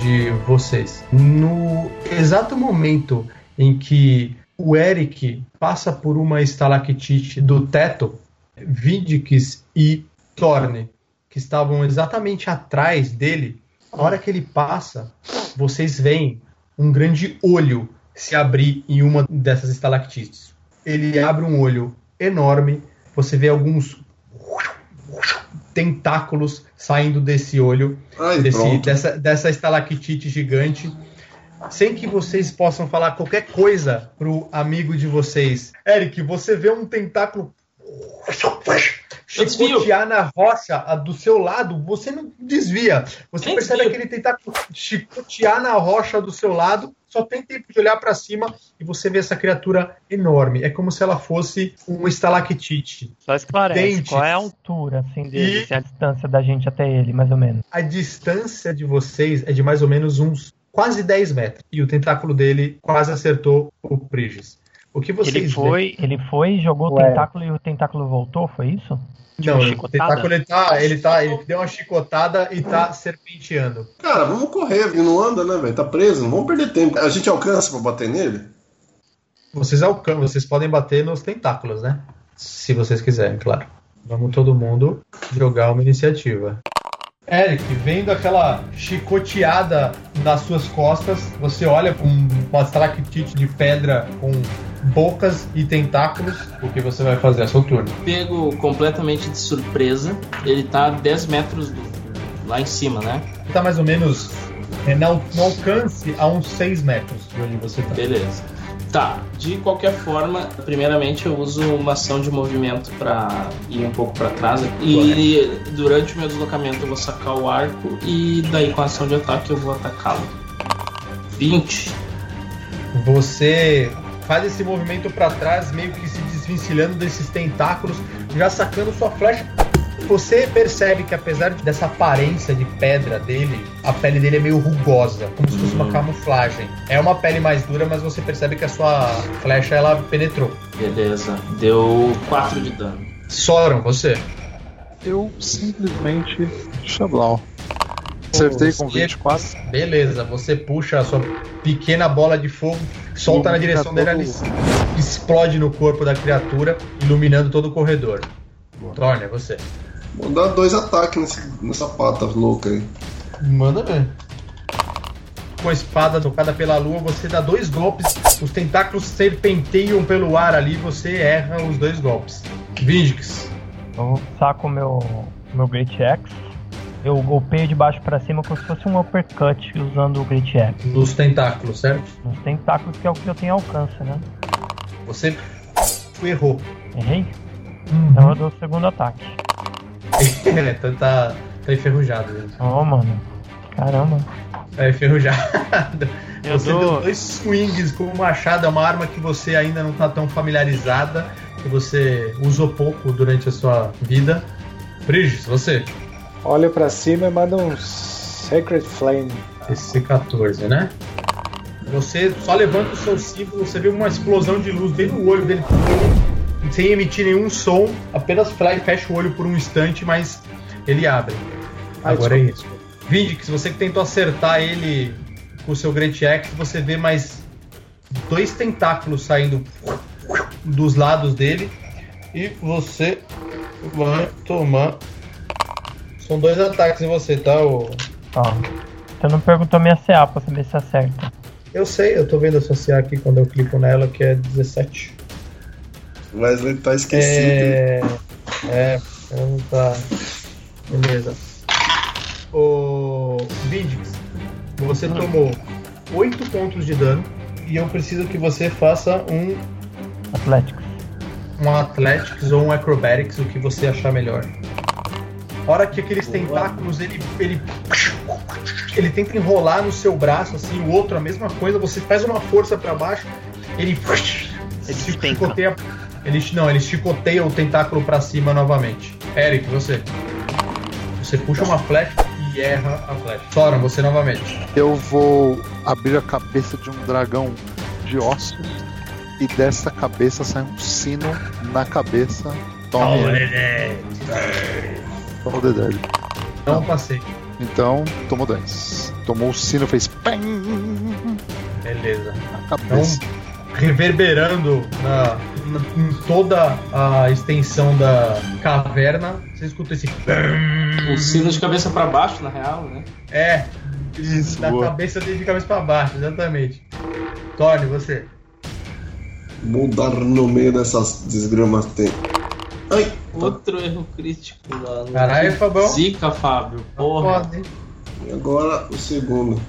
de vocês. No exato momento em que o Eric passa por uma estalactite do teto, Vindix e Thorne, que estavam exatamente atrás dele, a hora que ele passa, vocês veem um grande olho se abrir em uma dessas estalactites. Ele abre um olho enorme, você vê alguns tentáculos saindo desse olho,
Ai,
desse, dessa, dessa estalactite gigante, sem que vocês possam falar qualquer coisa pro amigo de vocês. Eric, você vê um tentáculo chicotear na rocha a do seu lado, você não desvia. Você percebe
desvio.
aquele tentáculo chicotear na rocha do seu lado, só tem tempo de olhar para cima e você vê essa criatura enorme. É como se ela fosse um estalactite.
Só esclarece,
Dentes.
qual é a altura assim dele,
E-
a distância da gente até ele, mais ou menos.
A distância de vocês é de mais ou menos uns quase 10 metros. E o tentáculo dele quase acertou o Prigis. O que vocês
Ele foi, ele foi, jogou o
Ué.
tentáculo e o tentáculo voltou, foi isso?
Não, o
chicotada?
tentáculo ele tá, ele tá, ele deu uma chicotada e tá serpenteando.
Cara, vamos correr, ele não anda, né, velho? Tá preso, não vamos perder tempo. A gente alcança pra bater nele?
Vocês alcançam, vocês podem bater nos tentáculos, né? Se vocês quiserem, claro. Vamos todo mundo jogar uma iniciativa. Eric, vendo aquela chicoteada nas suas costas, você olha com uma estalactite de pedra com bocas e tentáculos. O que você vai fazer? É seu turno.
Pego completamente de surpresa. Ele tá a 10 metros do, lá em cima, né?
Tá mais ou menos é, no, no alcance a uns 6 metros de onde você tá.
Beleza. Tá, de qualquer forma, primeiramente eu uso uma ação de movimento pra ir um pouco pra trás. E durante o meu deslocamento eu vou sacar o arco e daí com a ação de ataque eu vou atacá-lo. 20.
Você faz esse movimento para trás, meio que se desvencilhando desses tentáculos, já sacando sua flecha. Você percebe que apesar dessa aparência de pedra dele, a pele dele é meio rugosa, como se fosse uma camuflagem. É uma pele mais dura, mas você percebe que a sua flecha ela penetrou.
Beleza. Deu 4 de dano.
Soram, você.
Eu simplesmente. Chablau. Acertei com
Você-
24.
Beleza, você puxa a sua pequena bola de fogo, solta na direção dele, ela explode no corpo da criatura, iluminando todo o corredor. Torne, é você.
Vou dar dois ataques nesse- nessa pata louca aí.
Manda ver. Com a espada tocada pela lua, você dá dois golpes, os tentáculos serpenteiam pelo ar ali, você erra os dois golpes. Vindix.
Eu saco meu, meu Great Axe. Eu golpeio de baixo pra cima como se fosse um uppercut usando o Great Axe.
Nos tentáculos, certo?
Nos tentáculos que é o que eu tenho alcance, né?
Você errou.
Errei? Então eu dou o segundo ataque.
então tá, tá enferrujado, gente.
Oh, mano. Caramba.
Tá enferrujado.
Eu
você
dou-
deu dois swings com o machado, é uma arma que você ainda não tá tão familiarizada, que você usou pouco durante a sua vida. Brigitte, você.
Olha pra cima e manda um Sacred Flame.
Esse 14, né? Você só levanta o seu símbolo, você vê uma explosão de luz bem no olho dele, sem emitir nenhum som, apenas fecha o olho por um instante, mas ele abre.
Ai,
Agora é
desculpa,
isso. Vindix, você que tentou acertar ele com o seu Great Axe, você vê mais dois tentáculos saindo dos lados dele e você vai tomar. São dois ataques em você, tá? ô?
Ó. Você não perguntou minha CA pra saber se acerta.
Eu sei, eu tô vendo associar aqui quando eu clico nela que é 17.
Wesley tá esquecido.
É. É, ela não tá. Beleza. O. Vindix, você tomou 8 pontos de dano e eu preciso que você faça um,
Atléticos.
um Athletics ou um Acrobatics, o que você achar melhor. A hora que aqueles tentáculos ele, ele. Ele tenta enrolar no seu braço, assim, o outro a mesma coisa, você faz uma força pra baixo, ele.
Ele
chicoteia. Ele, não, ele chicoteia o tentáculo pra cima novamente. Eric, você. Você puxa uma flecha e erra a flecha. Sora, você novamente.
Eu vou abrir a cabeça de um dragão de ossos e dessa cabeça sai um sino na cabeça. Tome ele. O dedé.
Não passei.
Então, tomou 10. Tomou o sino, fez
Beleza. Então,
cabeça.
reverberando na, na- em toda a extensão da caverna, você escuta esse.
O sino de cabeça pra baixo, na real, né?
É,
Isso,
da
boa.
cabeça dele de cabeça pra baixo, exatamente. Tony, você.
Vou dar no meio dessas desgramas tem. Ai,
Outro erro crítico, mano.
Caralho,
Que
Fabão.
Zica, Fábio. Porra.
E agora o segundo.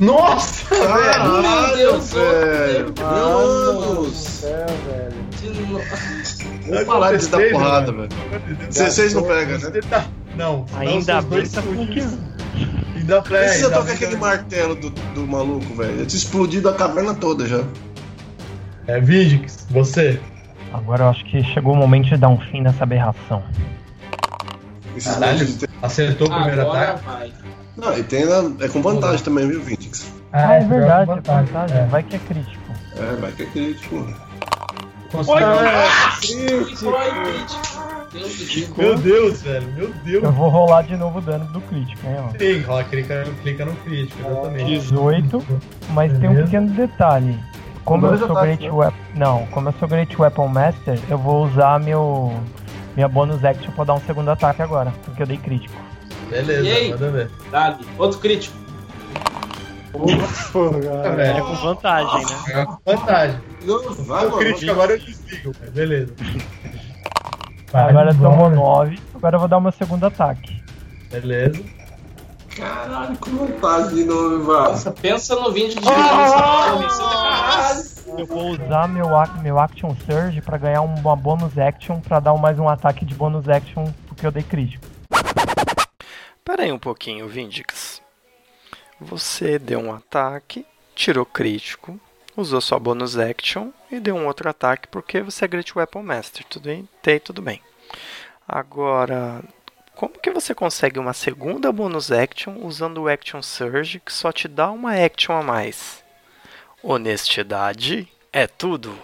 Nossa, velho!
Caralho,
Deus,
velho!
Mano! céu, velho.
Vamos de dar
Aconteceu,
porrada,
velho.
velho. Vocês não pegam, né?
Você tá- Não,
Ainda
não, seus
bem
dois
que tá.
Ainda é,
precisa
ainda
tocar aquele
que-
martelo do, do maluco, velho. Eu tinha explodido a caverna toda já.
É, Vindix, você.
Agora eu acho que chegou o momento de dar um fim nessa aberração.
Caralho, acertou o primeiro
Agora
ataque.
vai.
Não, e tem na- é com vantagem também, viu, Vintix?
Ah, é verdade, é
vantagem. É.
Vai que é crítico.
É, vai que é crítico.
Do céu.
Meu Deus, velho, meu Deus.
Eu vou rolar de novo o dano do crítico, hein, ó.
Sim, rola, clica, clica no crítico, exatamente.
18, mas tem um
Beleza.
pequeno detalhe. Como eu sou
ataques,
Great
né?
Weapon. Não, como eu sou Great Weapon Master, eu vou usar meu. Minha bonus action pra dar um segundo ataque agora, porque eu dei crítico.
Beleza,
E aí?
manda ver.
Dali. Outro crítico.
Pô, cara.
É com vantagem, né?
É uma vantagem.
Vai,
o
mano.
crítico agora eu desligo, velho. beleza.
agora tomou 9, agora eu vou dar meu segundo ataque.
Beleza.
Caralho, com vantagem de novo, vai.
Nossa, pensa no vídeo de caralho.
Eu vou usar meu, ac- meu Action Surge pra ganhar um- uma bonus action pra dar mais um ataque de bonus action porque eu dei crítico.
Pera aí um pouquinho, Vindix. Você deu um ataque, tirou crítico, usou sua bonus action e deu um outro ataque porque você é Great Weapon Master. Tudo bem? Tem, tudo bem. Agora, como que você consegue uma segunda bonus action usando o Action Surge que só te dá uma action a mais? Honestidade é tudo.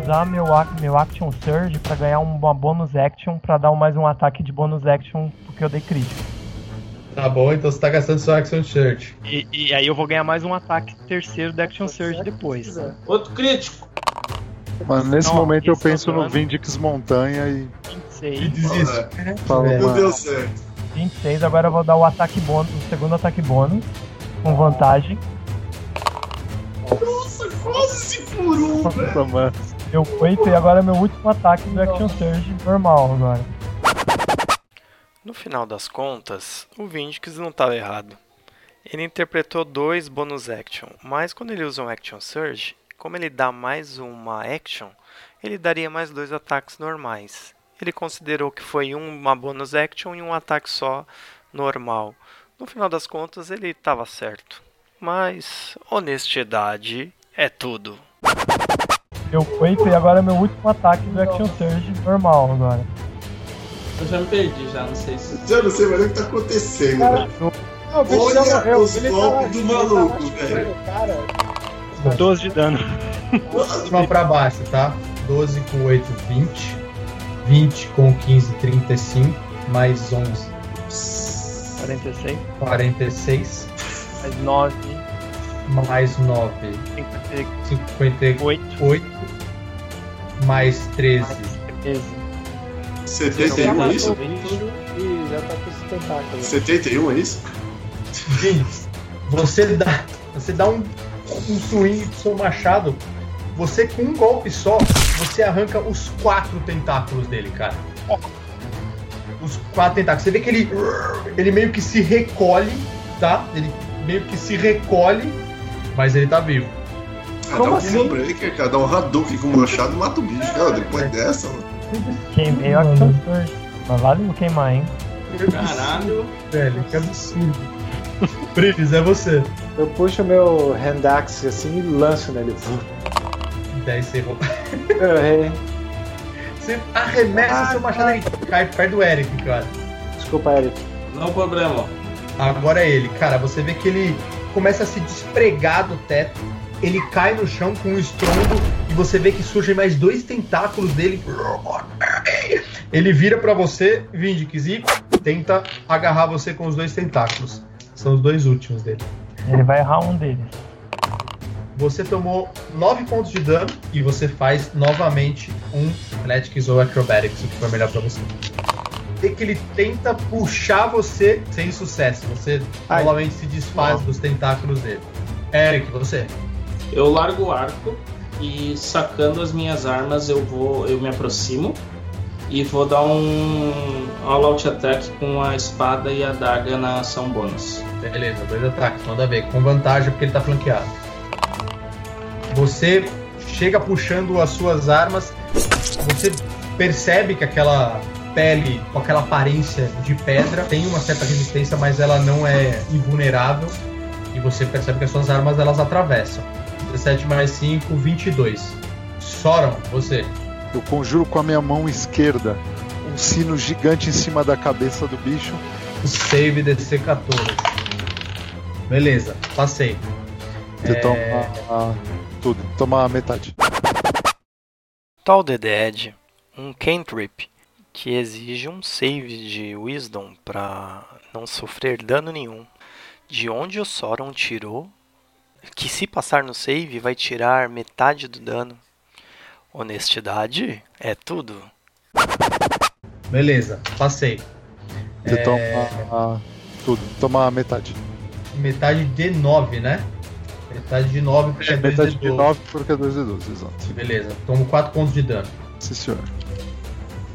Usar meu, meu Action Surge pra ganhar uma bonus action pra dar mais um ataque de bonus action porque eu dei crítico.
Tá bom, então você tá gastando seu Action Search.
E, e aí eu vou ganhar mais um ataque terceiro da Action Surge depois.
Outro crítico.
Mas nesse
Não,
momento eu
tá
penso no. Vindix Montanha e
26.
desiste.
falo.
Não deu certo.
26, agora eu vou dar o ataque bônus, o segundo ataque bônus, com vantagem.
Nossa, quase se furou, velho.
nossa, mano.
Deu 8 e agora é meu último ataque do Action Surge normal agora.
No final das contas, o Vindix não estava errado. Ele interpretou dois bonus action, mas quando ele usa um Action Surge, como ele dá mais uma action, ele daria mais dois ataques normais. Ele considerou que foi uma bonus action e um ataque só normal. No final das contas, ele estava certo. Mas honestidade é tudo.
Deu 8 e agora é meu último ataque do Action Surge normal agora.
Eu já me perdi, já não sei se.
Já não sei mais o que tá acontecendo, velho.
Não, o bicho
Olha
morreu.
os golpes do maluco, velho.
Cara,
12 de dano.
Última pra baixo, tá? 12 com 8, 20. 20 com 15, 35. Mais 11,
46.
46.
Mais 9.
Mais 9,
58.
58. Mais 13,
Mais 13.
71 é isso?
E já tá com tentáculo.
71 é isso?
Gente, você dá, você dá um, um swing do seu machado. Você com um golpe só, você arranca os quatro tentáculos dele, cara. Os quatro tentáculos. Você vê que ele, ele meio que se recolhe, tá? Ele meio que se recolhe, mas ele tá vivo.
Ah,
Como
dá um
assim?
Breaker, cara. Dá um Hadouken com o machado e mata o bicho, cara. Depois dessa, mano.
Queimei o Action Surge. Mas valeu queimar, hein?
Caralho.
Velho, que absurdo. Prives, é você.
Eu puxo meu hand axe assim e lanço nele.
10 você errou.
Eu errei.
Você arremessa seu machado e cai perto do Eric, cara.
Desculpa, Eric.
Não problema.
Agora é ele, cara. Você vê que ele começa a se despregar do teto. Ele cai no chão com um estrondo e você vê que surgem mais dois tentáculos dele. Ele vira pra você, Vindix, e tenta agarrar você com os dois tentáculos. São os dois últimos dele.
Ele vai errar um deles.
Você tomou 9 pontos de dano e você faz novamente um Athletics ou Acrobatics, o que for melhor pra você. Vê que ele tenta puxar você sem sucesso. Você
Ai.
novamente se desfaz dos tentáculos dele. Eric, você.
Eu largo o arco e sacando as minhas armas eu vou. eu me aproximo e vou dar um all out attack com a espada e a daga na ação bônus.
Beleza, dois ataques, manda ver. Com vantagem porque ele tá flanqueado. Você chega puxando as suas armas. Você percebe que aquela pele com aquela aparência de pedra tem uma certa resistência, mas ela não é invulnerável. E você percebe que as suas armas elas atravessam. 17 mais 5, 22. Soron, você.
Eu conjuro com a minha mão esquerda um sino gigante em cima da cabeça do bicho.
Save DC 14. Beleza, passei.
Você
É.
toma ah, tudo, toma metade.
Tal the Dead, um cantrip que exige um save de Wisdom para não sofrer dano nenhum. De onde o Sauron tirou que se passar no save vai tirar metade do dano. Honestidade é tudo.
Beleza, passei.
Você
É.
toma tudo, toma metade.
Metade de 9, né? Metade de 9 porque é 2
metade
de
de
12.
9 porque é 2 de 12, exato.
Beleza, tomo 4 pontos de dano.
Sim, senhor.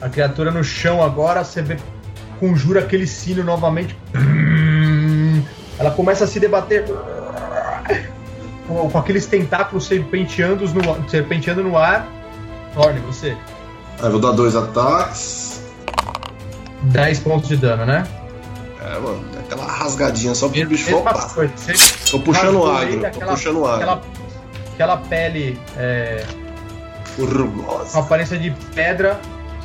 A criatura no chão agora, você vê, conjura aquele sino novamente. Ela começa a se debater com, com aqueles tentáculos serpenteando no, serpenteando no ar. Thorne, você.
Aí eu vou dar dois ataques.
10 pontos de dano, né?
É, mano, aquela rasgadinha só pro bicho voltar.
coisa,
Tô puxando
rasgou
agro, tô
aquela-
puxando agro.
aquela, aquela pele é, com
Rugosa.
aparência de pedra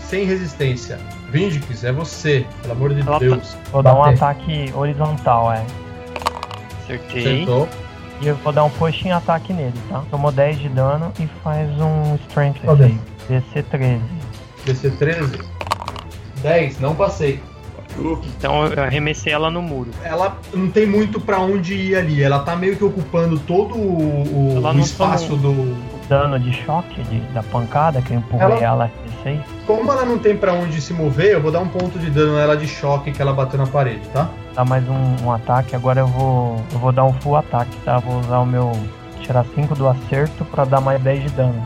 sem resistência. Vindix, é você, pelo amor de
Ela
Deus.
Vou dar um
Bater.
ataque horizontal, é. Acertei.
Acertou.
E eu vou dar um push em ataque nele, tá? Tomou 10 de dano e faz um strength. DC 13.
DC 13. 10, não passei.
Então eu arremessei ela no muro.
Ela não tem muito pra onde ir ali. Ela tá meio que ocupando todo o, o- espaço
toma-
do.
Dano de choque de- da pancada que eu empurrei
Ela-
ela D6.
Como ela não tem pra onde se mover, eu vou dar um ponto de dano nela de choque que ela bateu na parede, tá?
Dá mais um, um ataque. Agora eu vou. Eu vou dar um full ataque, tá? Vou usar o meu. Tirar 5 do acerto pra dar mais 10 de dano.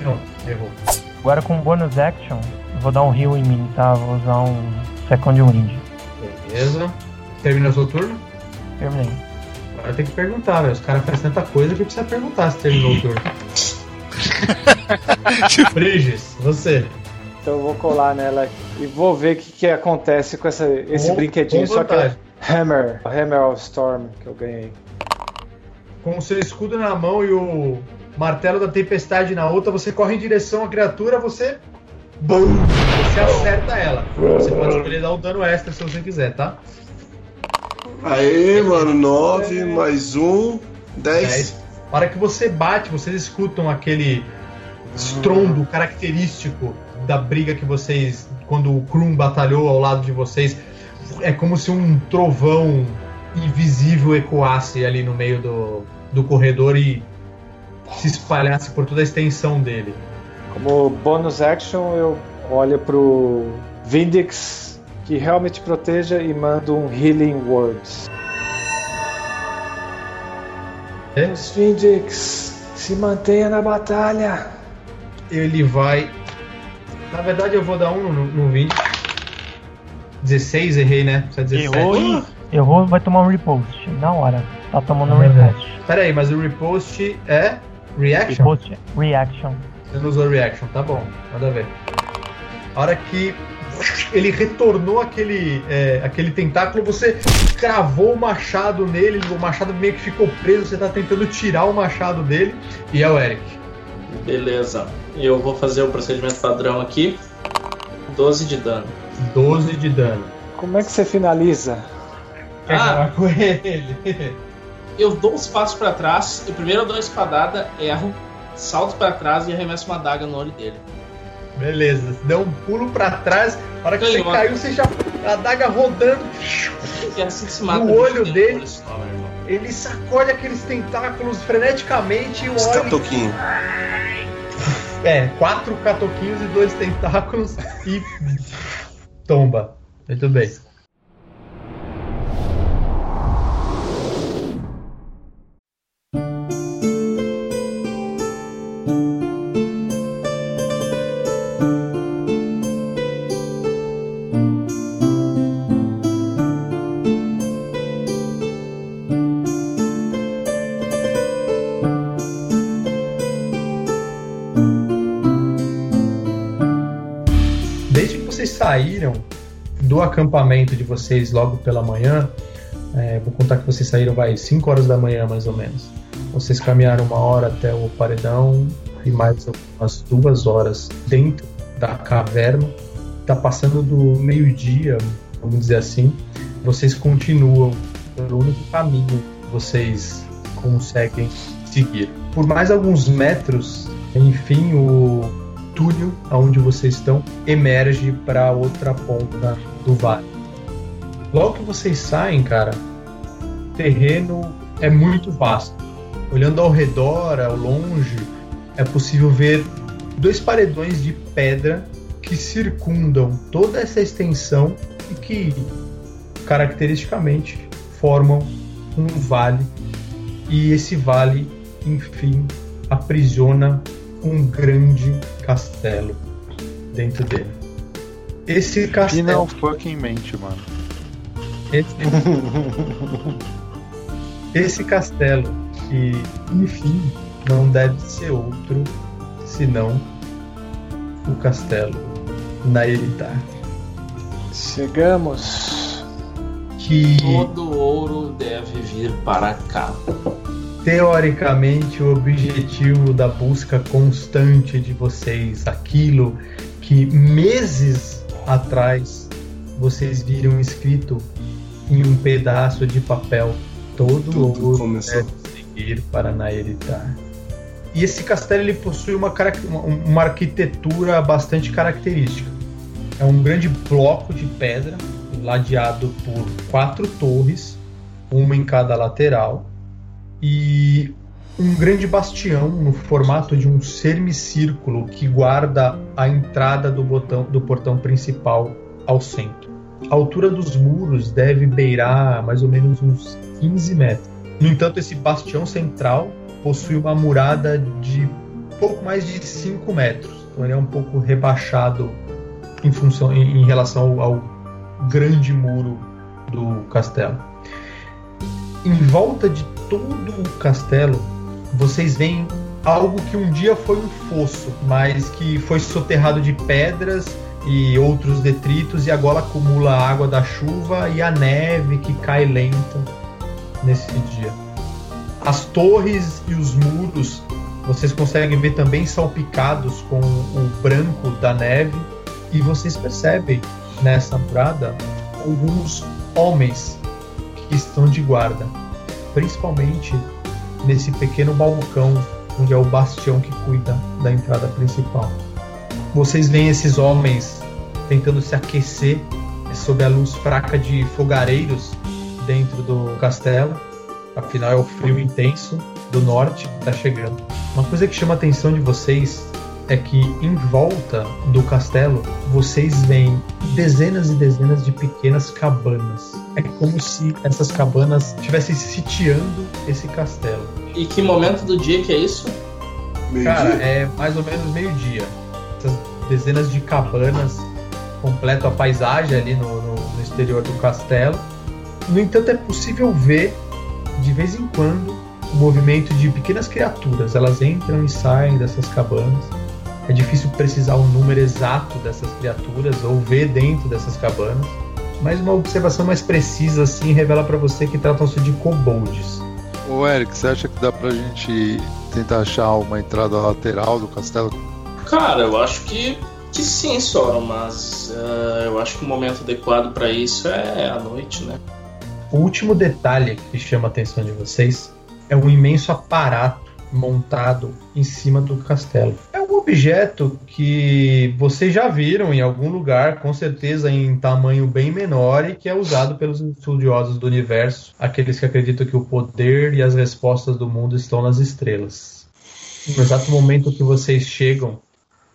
Não, errou.
Agora com bônus action, vou dar um heal em mim, tá? Vou usar um second wind.
Beleza. Termina seu turno?
Terminei.
Agora tem que perguntar, velho. Os caras fazem tanta coisa que precisa perguntar se terminou o turno. Briges, você.
Então eu vou colar nela e vou ver o que, que acontece com essa, esse
Com-
brinquedinho.
com
Só que é. Hammer, Hammer of Storm que eu ganhei.
Com o seu escudo na mão e o martelo da tempestade na outra, você corre em direção à criatura, você. Bum! Você acerta ela. Você pode escolher dar um dano extra se você quiser, tá?
Aê, mano, 9 mais 1, 10.
10. Na hora que você bate, vocês escutam aquele estrondo característico da briga que vocês. Quando o Krum batalhou ao lado de vocês. É como se um trovão invisível ecoasse ali no meio do, do corredor e se espalhasse por toda a extensão dele.
Como bônus action, eu olho pro Vindix, que realmente proteja, e mando um Healing Words.
É?
Os Vindix, se mantenha na batalha.
Ele vai. Na verdade, eu vou dar um no, no 20. 16, errei, né? Precisa 17.
Errou
Errou, vai tomar um repost. Na hora. Tá tomando um
É
repost.
Pera aí, mas o repost é reaction?
Repost, reaction.
Você não usou reaction, tá bom, manda ver. A hora que ele retornou aquele, é, aquele tentáculo, você cravou o machado nele, o machado meio que ficou preso, você tá tentando tirar o machado dele, e é o Eric.
Beleza. Eu vou fazer o procedimento padrão aqui. 12 de dano.
12 de dano.
Como é que você finaliza?
Quer
Ah.
com ele?
Eu dou uns passos pra trás, e primeiro eu dou uma espadada, erro, salto pra trás e arremesso uma daga no olho dele.
Beleza, você deu um pulo pra trás, a hora que você
Ganhou.
caiu, você já. A daga rodando,
E assim se mata.
No olho dele.
olho
ele sacode aqueles tentáculos freneticamente e o óleo
catoquinho.
É, quatro catoquinhos e dois tentáculos e tomba. Muito bem. Acampamento de vocês logo pela manhã, é, vou contar que vocês saíram, vai, 5 horas da manhã mais ou menos. Vocês caminharam uma hora até o paredão e mais umas duas horas dentro da caverna. Tá passando do meio-dia, vamos dizer assim. Vocês continuam pelo único caminho que vocês conseguem seguir. Por mais alguns metros, enfim, o túnel onde vocês estão emerge para outra ponta do vale. Logo que vocês saem, cara, o terreno é muito vasto. Olhando ao redor, ao longe, é possível ver dois paredões de pedra que circundam toda essa extensão e que caracteristicamente formam um vale. E esse vale, enfim, aprisiona um grande castelo dentro dele. Esse castelo.
Final fucking mente, mano.
Esse, esse castelo, que, enfim, não deve ser outro senão o castelo Naeritar.
Chegamos.
Que
Todo ouro deve vir para cá.
teoricamente o objetivo da busca constante de vocês, aquilo que meses atrás vocês viram escrito em um pedaço de papel todo
Tudo
ouro
começou.
deve seguir para Naeritar. E esse castelo ele possui uma, uma arquitetura bastante característica. É um grande bloco de pedra ladeado por quatro torres, uma em cada lateral, e um grande bastião no formato de um semicírculo que guarda a entrada do, botão, do portão principal ao centro. A altura dos muros deve beirar mais ou menos uns 15 metros. No entanto, esse bastião central possui uma murada de pouco mais de 5 metros. Então ele é um pouco rebaixado em função em, em relação ao, ao grande muro do castelo. Em volta de todo o castelo, vocês veem algo que um dia foi um fosso, mas que foi soterrado de pedras e outros detritos e agora acumula a água da chuva e a neve que cai lenta nesse dia. As torres e os muros vocês conseguem ver também salpicados com o branco da neve e vocês percebem nessa murada alguns homens que estão de guarda, principalmente nesse pequeno balcão onde é o bastião que cuida da entrada principal. Vocês veem esses homens tentando se aquecer sob a luz fraca de fogareiros dentro do castelo. Afinal, é o frio intenso do norte que está chegando. Uma coisa que chama a atenção de vocês é que em volta do castelo vocês veem dezenas e dezenas de pequenas cabanas. É como se essas cabanas estivessem sitiando esse castelo.
E que momento do dia que é isso?
Cara, é mais ou menos meio-dia. Essas dezenas de cabanas completam a paisagem ali no, no, no exterior do castelo. No entanto, é possível ver de vez em quando o movimento de pequenas criaturas. Elas entram e saem dessas cabanas. É difícil precisar o número exato dessas criaturas ou ver dentro dessas cabanas. Mas uma observação mais precisa assim revela para você que tratam-se de kobolds.
Ô Eric, você acha que dá pra gente tentar achar uma entrada lateral do castelo?
Cara, eu acho que, que sim, Soron, mas eh, eu acho que o momento adequado para isso é a noite, né?
O último detalhe que chama a atenção de vocês é um imenso aparato montado em cima do castelo. É um objeto que vocês já viram em algum lugar, com certeza em tamanho bem menor, e que é usado pelos estudiosos do universo, aqueles que acreditam que o poder e as respostas do mundo estão nas estrelas. No exato momento que vocês chegam,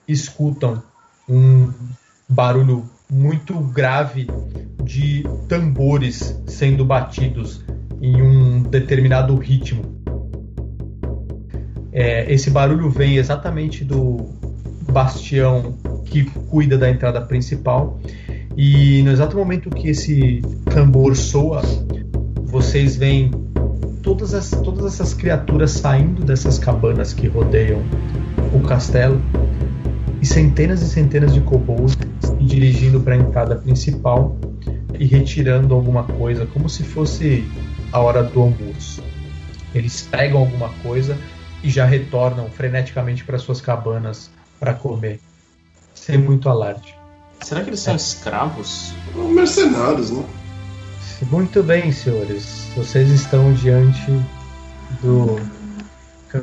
escutam um barulho muito grave de tambores sendo batidos em um determinado ritmo. É, esse barulho vem exatamente do bastião que cuida da entrada principal. E no exato momento que esse tambor soa, vocês veem todas, as, todas essas criaturas saindo dessas cabanas que rodeiam o castelo e centenas e centenas de kobolds dirigindo para a entrada principal e retirando alguma coisa, como se fosse a hora do almoço. Eles pegam alguma coisa e já retornam freneticamente para suas cabanas para comer, sem muito alarde.
Será que eles são escravos?
Mercenários, né?
Muito bem, senhores. Vocês estão diante do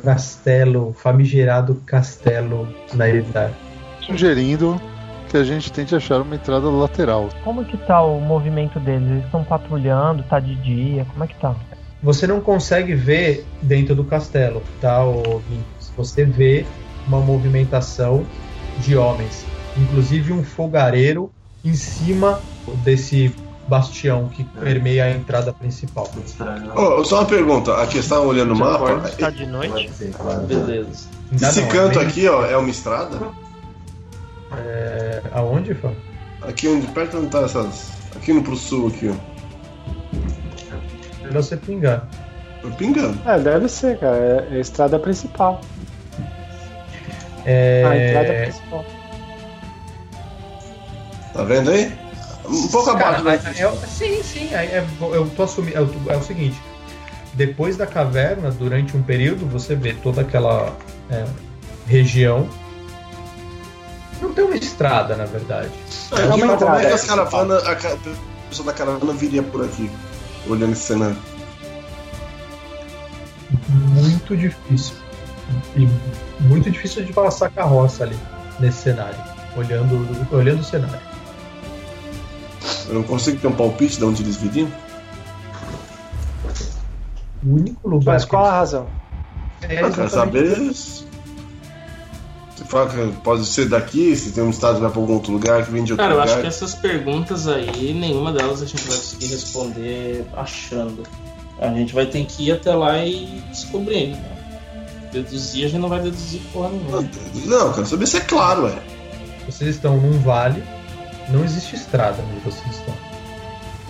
castelo, famigerado castelo na Eridar.
Sugerindo que a gente tente achar uma entrada lateral.
Como que tá o movimento deles? Eles estão patrulhando, tá de dia, como é que tá?
Você não consegue ver dentro do castelo, tá, ô Vinicius? Você vê uma movimentação de homens, inclusive um fogareiro em cima desse bastião que permeia a entrada principal.
Ô, só uma pergunta, aqui você tá olhando o mapa?
Tá de noite?
Beleza.
Esse
não,
canto
bem-
aqui, ó, é uma estrada?
É, aonde, Fã?
Aqui onde perto onde tá essas. Aqui no pro sul aqui, ó.
Melhor você pingar.
Tô pingando.
É, deve ser, cara. É, é a estrada principal.
É,
A entrada principal.
Tá vendo aí? Um pouco
Cara,
abaixo, né?
sim, sim. é- é- eu tô assumindo. É, o- é o seguinte: depois da caverna, durante um período, você vê toda aquela é, região Não tem uma estrada, na verdade.
É,
É uma
como é
entrada,
que as caravanas, a ca- a pessoa da caravana viria por aqui, olhando esse cenário?
Muito difícil. E muito difícil de passar carroça ali nesse cenário, olhando, olhando o cenário.
Eu não consigo ter um palpite de onde eles viriam?
O único lugar
Mas
que
qual a razão?
é
Eu quero
exatamente
saber. Pode ser daqui, se tem um estado que vai pra algum outro lugar, que vem de outro
Cara, eu
lugar.
acho que essas perguntas aí, nenhuma delas a gente vai conseguir responder achando. A gente vai ter que ir até lá e descobrir. Né? Deduzir, a gente não vai deduzir porra nenhuma.
Não, eu quero saber se é claro, ué.
Vocês estão num vale, não existe estrada onde vocês estão.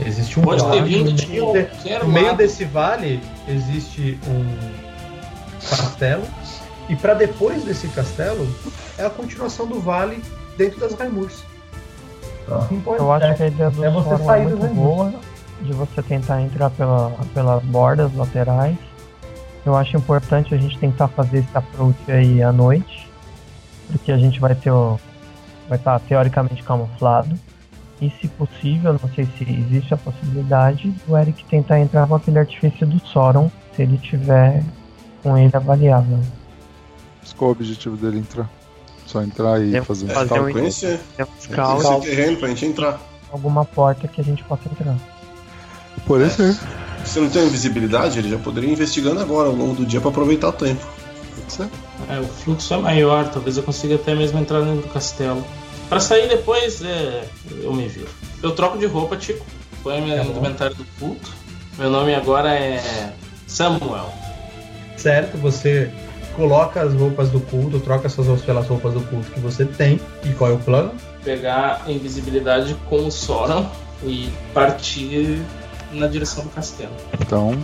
Existe um
Pode ter
vale.
vindo
no
de
meio, de-
qualquer
no meio
lado.
desse vale existe um castelo. E para depois desse castelo é a continuação do vale dentro das Raimurs. Pode
Eu acho que a ideia do
É você
é
sair
muito
dos
boa, de você tentar entrar pela, pelas bordas laterais. Eu acho importante a gente tentar fazer esse approach aí à noite, porque a gente vai ter o, vai estar teoricamente camuflado. E se possível, não sei se existe a possibilidade, o Eric tentar entrar com aquele artifício do Sauron, se ele tiver com ele avaliável.
Qual o objetivo dele entrar? Só entrar e
Deve
fazer.
fazer um
Conhecer,
tem um
conhecer
scout.
o terreno pra gente entrar.
Alguma porta que a gente possa entrar.
Por ser.
Se não tem invisibilidade, ele já poderia ir investigando agora, ao longo do dia, pra aproveitar o tempo.
Pode ser.
É, o fluxo é maior, talvez eu consiga até mesmo entrar dentro do castelo. Pra sair depois, é, eu me viro. Eu troco de roupa, Tico. Põe meu
Tá bom.
inventário do culto. Meu nome agora é Samuel.
Certo, você coloca as roupas do culto, troca suas roupas pelas roupas do culto que você tem. E qual é o plano?
Pegar a invisibilidade com o Soron e partir na direção do castelo.
Então,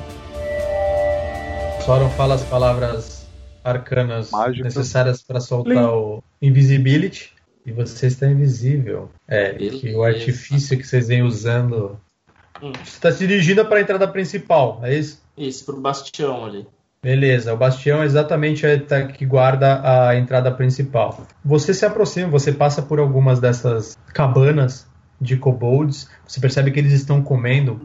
Sauron fala as palavras arcanas
Mágicas.
necessárias para soltar o Invisibility. E você está invisível. É, que o artifício que vocês vêm usando.
Hum.
Você está se dirigindo para a entrada principal, é isso?
Isso, pro bastião ali.
Beleza, o bastião é exatamente a tá- que guarda a entrada principal. Você se aproxima, você passa por algumas dessas cabanas de kobolds. Você percebe que eles estão comendo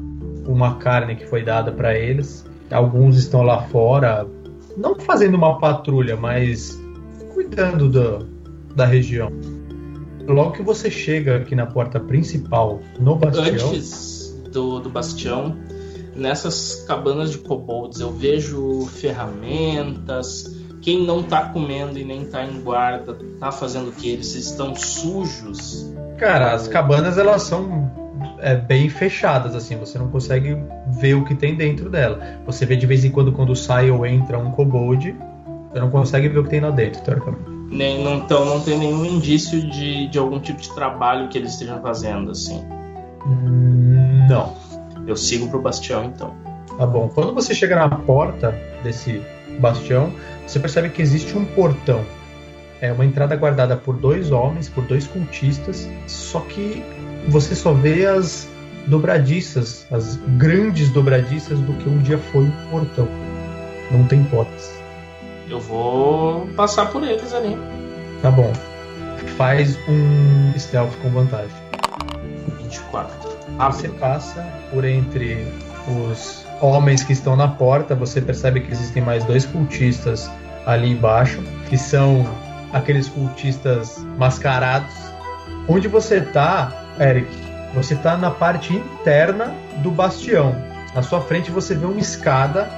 uma carne que foi dada para eles. Alguns estão lá fora, não fazendo uma patrulha, mas cuidando do- da região. Logo que você chega aqui na porta principal, no bastião,
Antes do, do bastião, nessas cabanas de kobolds, eu vejo ferramentas. Quem não tá comendo e nem tá em guarda, tá fazendo o que? Eles estão sujos.
Cara, as cabanas elas são é, bem fechadas, assim, você não consegue ver o que tem dentro dela. Você vê de vez em quando quando sai ou entra um kobold, você não consegue ver o que tem lá dentro, teoricamente.
Nem, não, então não tem nenhum indício de, de algum tipo de trabalho que eles estejam fazendo, assim.
Hum, Não.
Eu sigo pro bastião então.
Tá bom. Quando você chega na porta desse bastião, você percebe que existe um portão. É uma entrada guardada por dois homens, por dois cultistas, só que você só vê as dobradiças, as grandes dobradiças do que um dia foi um portão. Não tem portas.
Eu vou passar por eles ali.
Tá bom. Faz um stealth com vantagem.
24.
Você passa por entre os homens que estão na porta, você percebe que existem mais dois cultistas ali embaixo, que são aqueles cultistas mascarados. Onde você tá, Eric? Você tá na parte interna do bastião. Na sua frente você vê uma escada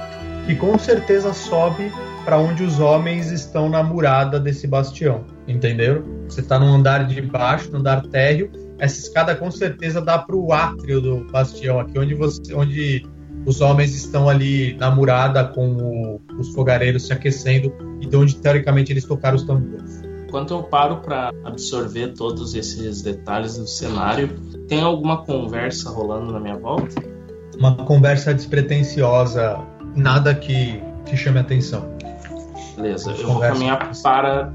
que com certeza sobe para onde os homens estão na murada desse bastião. Entenderam? Você tá no andar de baixo, no andar térreo, essa escada com certeza dá para o átrio do bastião aqui, onde você, onde os homens estão ali na murada com o- os fogareiros se aquecendo e de onde teoricamente eles tocaram os tambores.
Enquanto eu paro para absorver todos esses detalhes do cenário, tem alguma conversa rolando na minha volta?
Uma conversa despretensiosa, nada que, que chame atenção.
Beleza, eu vou caminhar para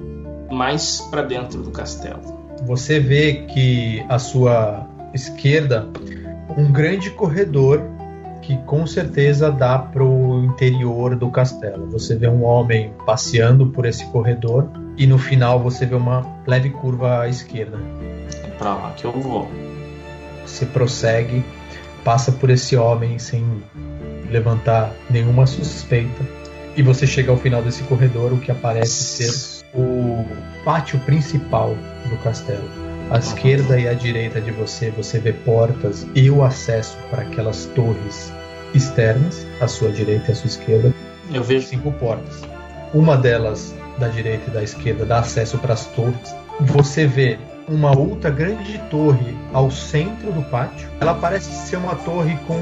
mais para dentro do castelo.
Você vê que à sua esquerda um grande corredor que com certeza dá para o interior do castelo. Você vê um homem passeando por esse corredor e no final você vê uma leve curva à esquerda.
É pra lá que eu vou.
Você prossegue, passa por esse homem sem levantar nenhuma suspeita e você chega ao final desse corredor, o que aparece ser o pátio principal do castelo. À esquerda e à direita de você, você vê portas e o acesso para aquelas torres externas, à sua direita e à sua esquerda.
Eu vejo.
Cinco portas. Uma delas, da direita e da esquerda, dá acesso para as torres. Você vê uma outra grande torre ao centro do pátio. Ela parece ser uma torre com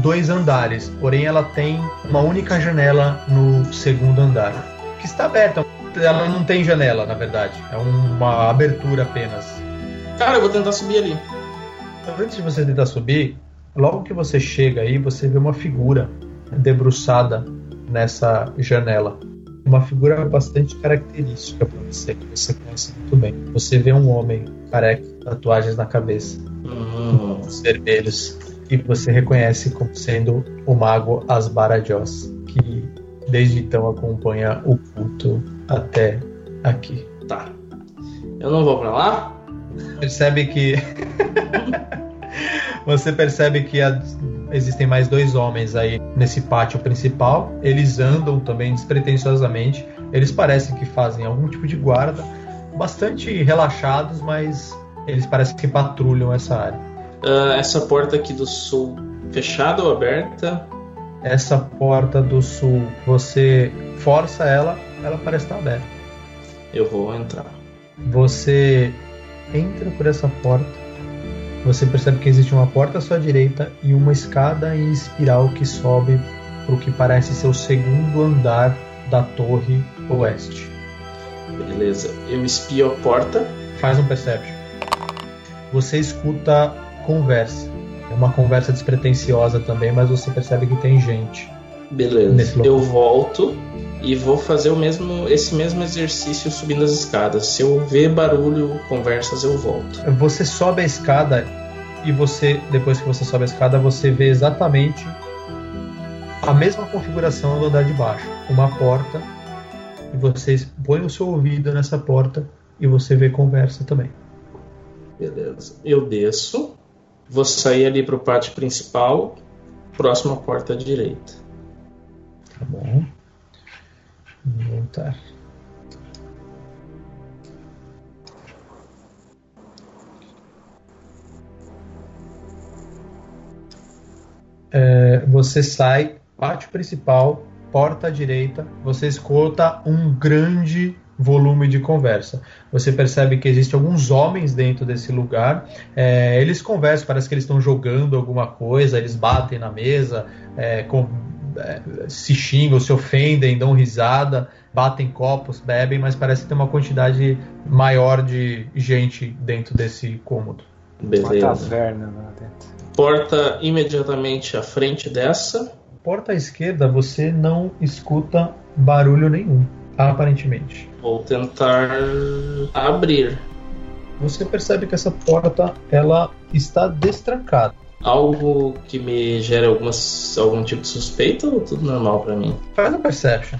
dois andares, porém ela tem uma única janela no segundo andar, que está aberta. Ela não tem janela, na verdade. É uma abertura apenas.
Cara, eu vou tentar subir ali.
Antes de você tentar subir, logo que você chega aí, você vê uma figura debruçada nessa janela uma figura bastante característica para você, que você conhece muito bem. Você vê um homem careca, tatuagens na cabeça,
Hum.
olhos vermelhos, e você reconhece como sendo o mago Asbarajos, que desde então acompanha o culto até aqui.
Tá. Eu não vou pra lá?
Percebe que. você percebe que a- existem mais dois homens aí nesse pátio principal. Eles andam também despretensiosamente. Eles parecem que fazem algum tipo de guarda, bastante relaxados, mas eles parecem que patrulham essa área.
Ah, essa porta aqui do sul, fechada ou aberta?
Essa porta do sul, você força ela, ela parece estar aberta.
Eu vou entrar.
Você entra por essa porta. Você percebe que existe uma porta à sua direita e uma escada em espiral que sobe para o que parece ser o segundo andar da torre oeste.
Beleza. Eu espio a porta.
Faz um perception. Você escuta conversa. É uma conversa despretensiosa também, mas você percebe que tem gente.
Beleza. Eu volto e vou fazer o mesmo, esse mesmo exercício subindo as escadas. Se eu ver barulho, conversas, eu volto.
Você sobe a escada e você, depois que você sobe a escada, você vê exatamente a mesma configuração do andar de baixo. Uma porta e você põe o seu ouvido nessa porta e você vê conversa também.
Beleza. Eu desço. Vou sair ali pro pátio principal. Próxima porta à direita.
Tá bom. Vamos voltar. É, você sai, pátio principal, porta à direita, você escuta um grande volume de conversa. Você percebe que existem alguns homens dentro desse lugar. É, eles conversam, parece que eles estão jogando alguma coisa, eles batem na mesa, é, com- é, se xingam, se ofendem, dão risada, batem copos, bebem, mas parece que tem uma quantidade maior de gente dentro desse cômodo.
Uma
Beleza.
taverna lá dentro.
Porta imediatamente à frente dessa.
Porta à esquerda, você não escuta barulho nenhum, aparentemente.
Vou tentar abrir.
Você percebe que essa porta ela está destrancada.
Algo que me gere algumas, algum tipo de suspeita ou tudo normal pra mim?
Faz a perception.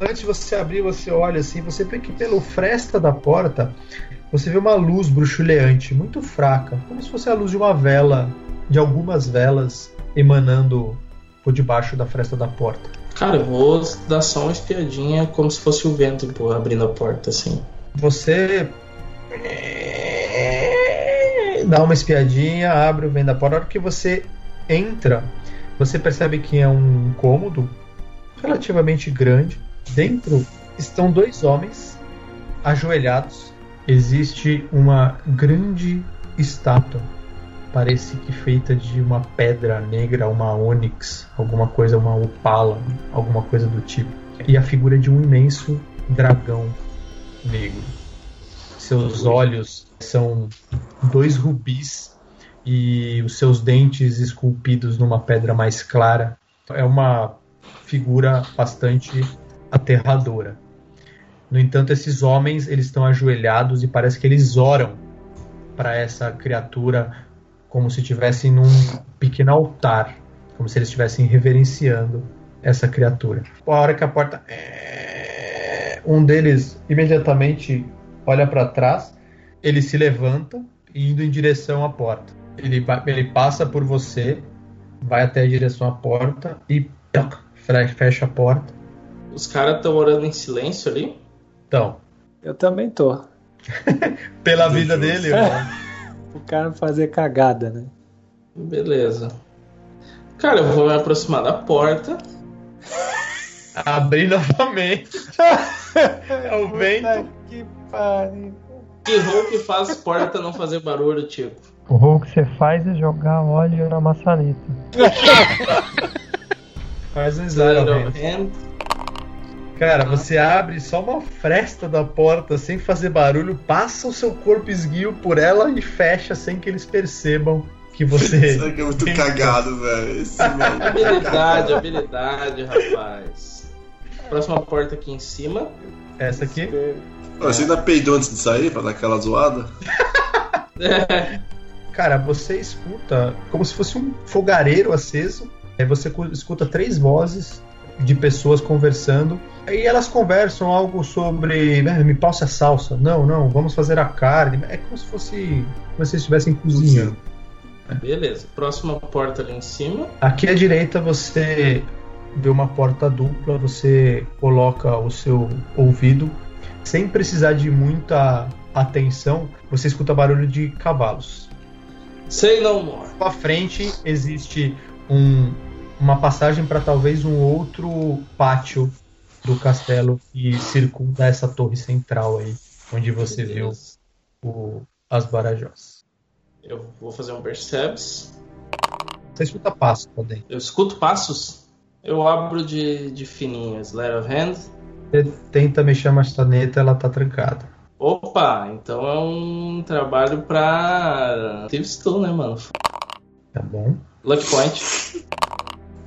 Antes de você abrir, você olha assim, você vê que pelo fresta da porta, você vê uma luz bruxuleante, muito fraca, como se fosse a luz de uma vela, de algumas velas emanando por debaixo da fresta da porta.
Cara, eu vou dar só uma espiadinha como se fosse o vento pô, abrindo a porta, assim.
Você dá uma espiadinha, abre o vento da porta. Na hora que você entra, você percebe que é um cômodo relativamente grande. Dentro estão dois homens ajoelhados. Existe uma grande estátua, parece que feita de uma pedra negra, uma ônix, alguma coisa, uma opala, alguma coisa do tipo. E a figura de um imenso dragão negro. Seus olhos são dois rubis e os seus dentes esculpidos numa pedra mais clara. É uma figura bastante aterradora. No entanto, esses homens eles estão ajoelhados e parece que eles oram para essa criatura como se estivessem num pequeno altar, como se eles estivessem reverenciando essa criatura. A hora que a porta é, Um deles imediatamente olha para trás, ele se levanta indo em direção à porta. Ele, ele passa por você, vai até a direção à porta e toc, fe- fecha a porta.
Os caras estão orando em silêncio ali.
Então,
Eu também tô.
pela vida dele,
O cara não fazer cagada, né?
Beleza. Cara, eu vou me aproximar da porta.
abrir novamente. É o vento.
Que pariu.
Que rol que faz porta não fazer barulho, tipo?
O que você faz é jogar óleo na maçaneta.
Faz um
Slide.
Cara, você abre só uma fresta da porta sem fazer barulho, passa o seu corpo esguio por ela e fecha sem que eles percebam que você.
Isso aqui é muito cagado, velho. É
Habilidade, habilidade, rapaz. Próxima porta aqui em cima.
Essa aqui.
Você ainda peidou antes de sair pra dar aquela zoada?
É,
Cara, você escuta como se fosse um fogareiro aceso. Aí você cu- escuta três vozes de pessoas conversando. E elas conversam algo sobre. "Ah, Me passe a salsa. Não, não, vamos fazer a carne. É como se fosse. Como se estivessem cozinhando.
beleza. Próxima porta ali em cima.
Aqui à direita você vê uma porta dupla, você coloca o seu ouvido sem precisar de muita atenção, você escuta barulho de cavalos.
Say no more.
À frente existe um- uma passagem para talvez um outro pátio do castelo que circunda essa torre central aí, onde você viu o- as Barajós.
Eu vou fazer um percebes.
Você escuta passo lá dentro.
Eu escuto passos. Eu abro de, de fininho. Slide of hand.
Você tenta mexer a maçaneta, ela tá trancada.
Opa, então é um trabalho pra. Thieves Tool, né, mano?
Tá bom?
Lucky Point.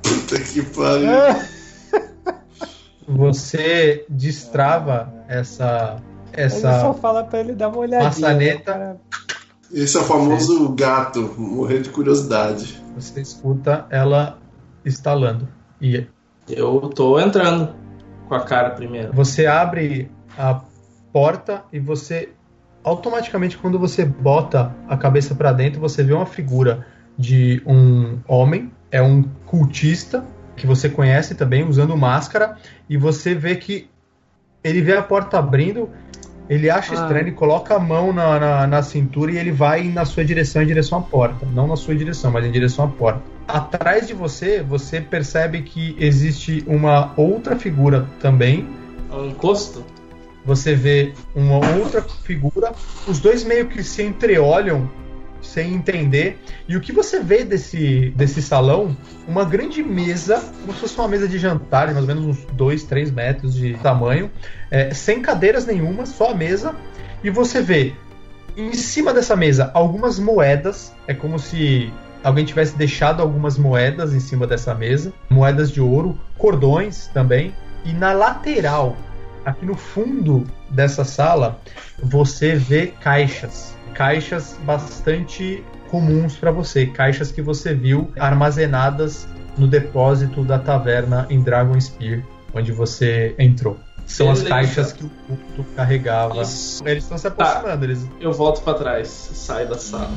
Puta que pariu.
Você destrava essa
Ele só
essa
fala pra ele dar uma olhadinha.
Maçaneta.
né, cara?
Esse é o famoso gato, morrer de curiosidade.
você escuta ela instalando e
Eu tô entrando com a cara primeiro.
você abre a porta e você automaticamente quando você bota a cabeça para dentro você vê uma figura de um homem é um cultista que você conhece também usando máscara e você vê que ele vê a porta abrindo ele acha
Ah.
estranho, ele coloca a mão na, na, na cintura e ele vai na sua direção, em direção à porta. Não na sua direção, mas em direção à porta. Atrás de você, você percebe que existe uma outra figura também.
É um encosto?
Você vê uma outra figura. Os dois meio que se entreolham sem entender. E o que você vê desse, desse salão? Uma grande mesa, como se fosse uma mesa de jantar, mais ou menos uns 2, 3 metros de tamanho, é, sem cadeiras nenhuma, só a mesa. E você vê em cima dessa mesa algumas moedas. É como se alguém tivesse deixado algumas moedas em cima dessa mesa, moedas de ouro, cordões também. E na lateral, aqui no fundo dessa sala, você vê caixas. Caixas bastante comuns para você, caixas que você viu armazenadas no depósito da taverna em Dragon Spear, onde você entrou. São as
Beleza.
caixas que o culto carregava.
Isso.
Eles estão se
Tá.
aproximando, eles
Eu volto pra trás. Saio da sala.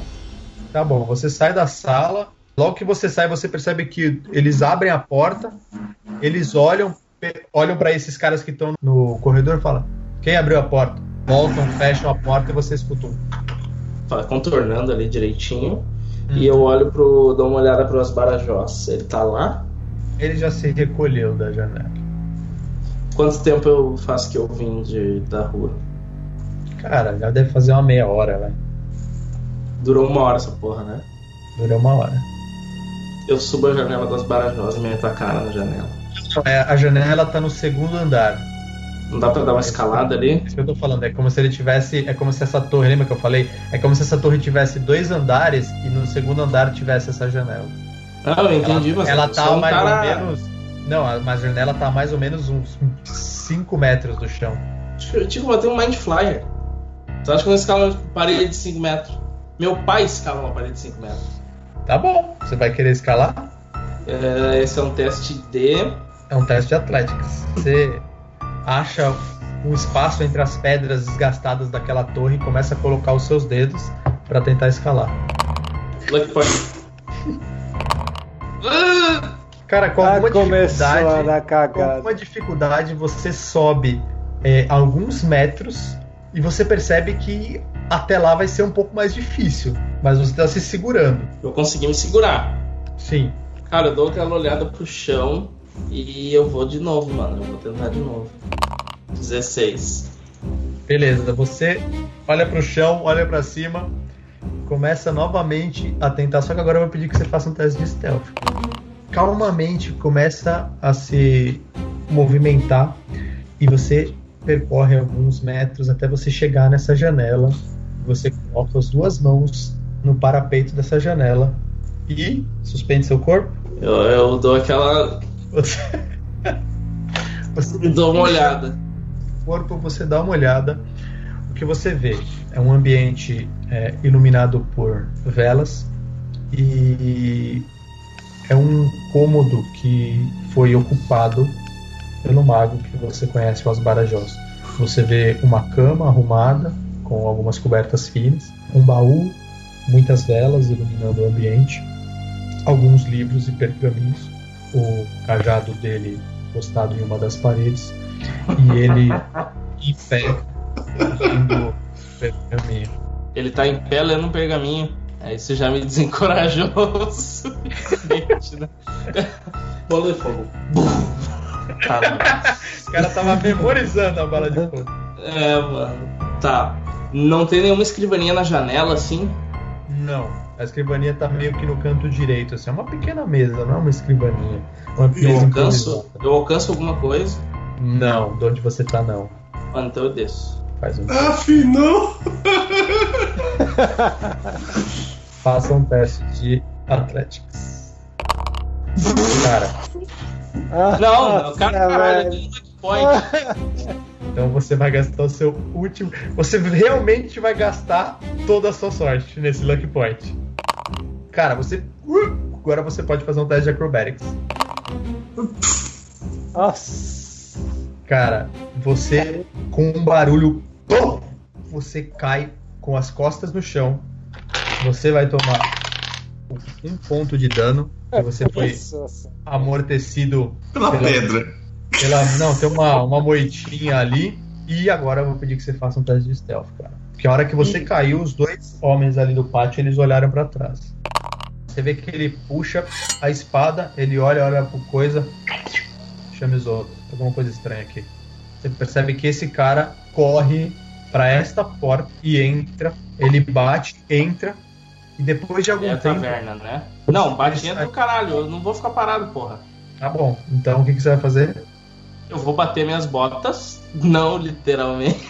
Tá bom, você sai da sala. Logo que você sai, você percebe que eles abrem a porta, eles olham, olham para esses caras que estão no corredor e falam: Quem abriu a porta? Voltam, fecham a porta e você escuta um.
Contornando ali direitinho. E eu olho pro. dou uma olhada pros Barajós. Ele tá lá?
Ele já se recolheu da janela.
Quanto tempo eu faço que eu vim de, da rua?
Cara, já deve fazer uma meia hora, velho.
Durou uma hora essa porra, né?
Durou uma hora.
Eu subo a janela das Barajós e meto a cara na janela.
É, a janela tá no segundo andar.
Não dá pra dar uma escalada ali?
Isso que eu tô falando, é como se ele tivesse. É como se essa torre, lembra que eu falei? É como se essa torre tivesse dois andares e no segundo andar tivesse essa janela.
Ah, eu entendi,
ela,
mas
ela tá mais
cara-
ou menos. Não, mas a janela tá mais ou menos uns 5 metros do chão.
Tipo, tenho um Mind Flyer. Tu acha que eu não escalo uma parede de 5 metros? Meu pai escala uma parede de 5 metros.
Tá bom. Você vai querer escalar?
É, esse é um teste de.
É um teste de Athletics. Você acha um espaço entre as pedras desgastadas daquela torre e começa a colocar os seus dedos para tentar escalar.
Point.
Cara, com
Ah,
alguma dificuldade, com alguma dificuldade você sobe é, alguns metros e você percebe que até lá vai ser um pouco mais difícil, mas você está se segurando.
Eu consegui me segurar.
Sim.
Cara, eu dou aquela olhada pro chão e eu vou de novo, mano. Eu vou tentar de novo. 16.
Beleza, você olha pro chão, olha pra cima, começa novamente a tentar, só que agora eu vou pedir que você faça um teste de stealth. Calmamente começa a se movimentar e você percorre alguns metros até você chegar nessa janela. Você coloca as duas mãos no parapeito dessa janela e suspende seu corpo.
Eu, eu dou aquela.
Você, você
Dou uma olhada.
corpo, você dá uma olhada. O que você vê é um ambiente é, iluminado por velas e é um cômodo que foi ocupado pelo mago que você conhece, o Asbarajós. Você vê uma cama arrumada com algumas cobertas finas, um baú, muitas velas iluminando o ambiente, alguns livros e pergaminhos, o cajado dele postado em uma das paredes e ele em pé lendo pergaminho.
Ele tá em pé lendo um pergaminho. Aí você já me desencorajou o suficiente, né? Bola de fogo. Tá.
O cara tava memorizando a bala de fogo.
É, mano. Tá. Não tem nenhuma escrivaninha na janela assim?
Não, a escrivaninha tá meio que no canto direito, assim, é uma pequena mesa, não é uma escrivaninha. Uma
Eu alcanço, eu alcanço alguma coisa?
Não, de onde você tá não.
Mano, então eu desço.
Faz um,
Afinal.
faça um teste de Athletics. Cara,
Ah,
Não, não, cara,
nossa,
caralho, um lucky point.
então você vai gastar o seu último. Você realmente vai gastar toda a sua sorte nesse Lucky Point. Cara, você. Agora você pode fazer um teste de Acrobatics.
Nossa.
Cara, você com um barulho, você cai com as costas no chão. Você vai tomar um ponto de dano. Que você foi amortecido
Pela
Pela-
pedra.
pela. Não, tem uma, uma moitinha ali. E agora eu vou pedir que você faça um teste de stealth, cara. Porque a hora que você caiu, os dois homens ali do pátio, eles olharam pra trás. Você vê que ele puxa a espada, ele olha, olha por coisa. Chama Isoto. Tem alguma coisa estranha aqui. Você percebe que esse cara corre pra esta porta e entra. Ele bate, entra. E depois de algum
É a
tempo.
taverna, né? Não, bate dentro do caralho. Eu não vou ficar parado, porra.
Tá bom. Então o que, que você vai fazer?
Eu vou bater minhas botas. Não literalmente.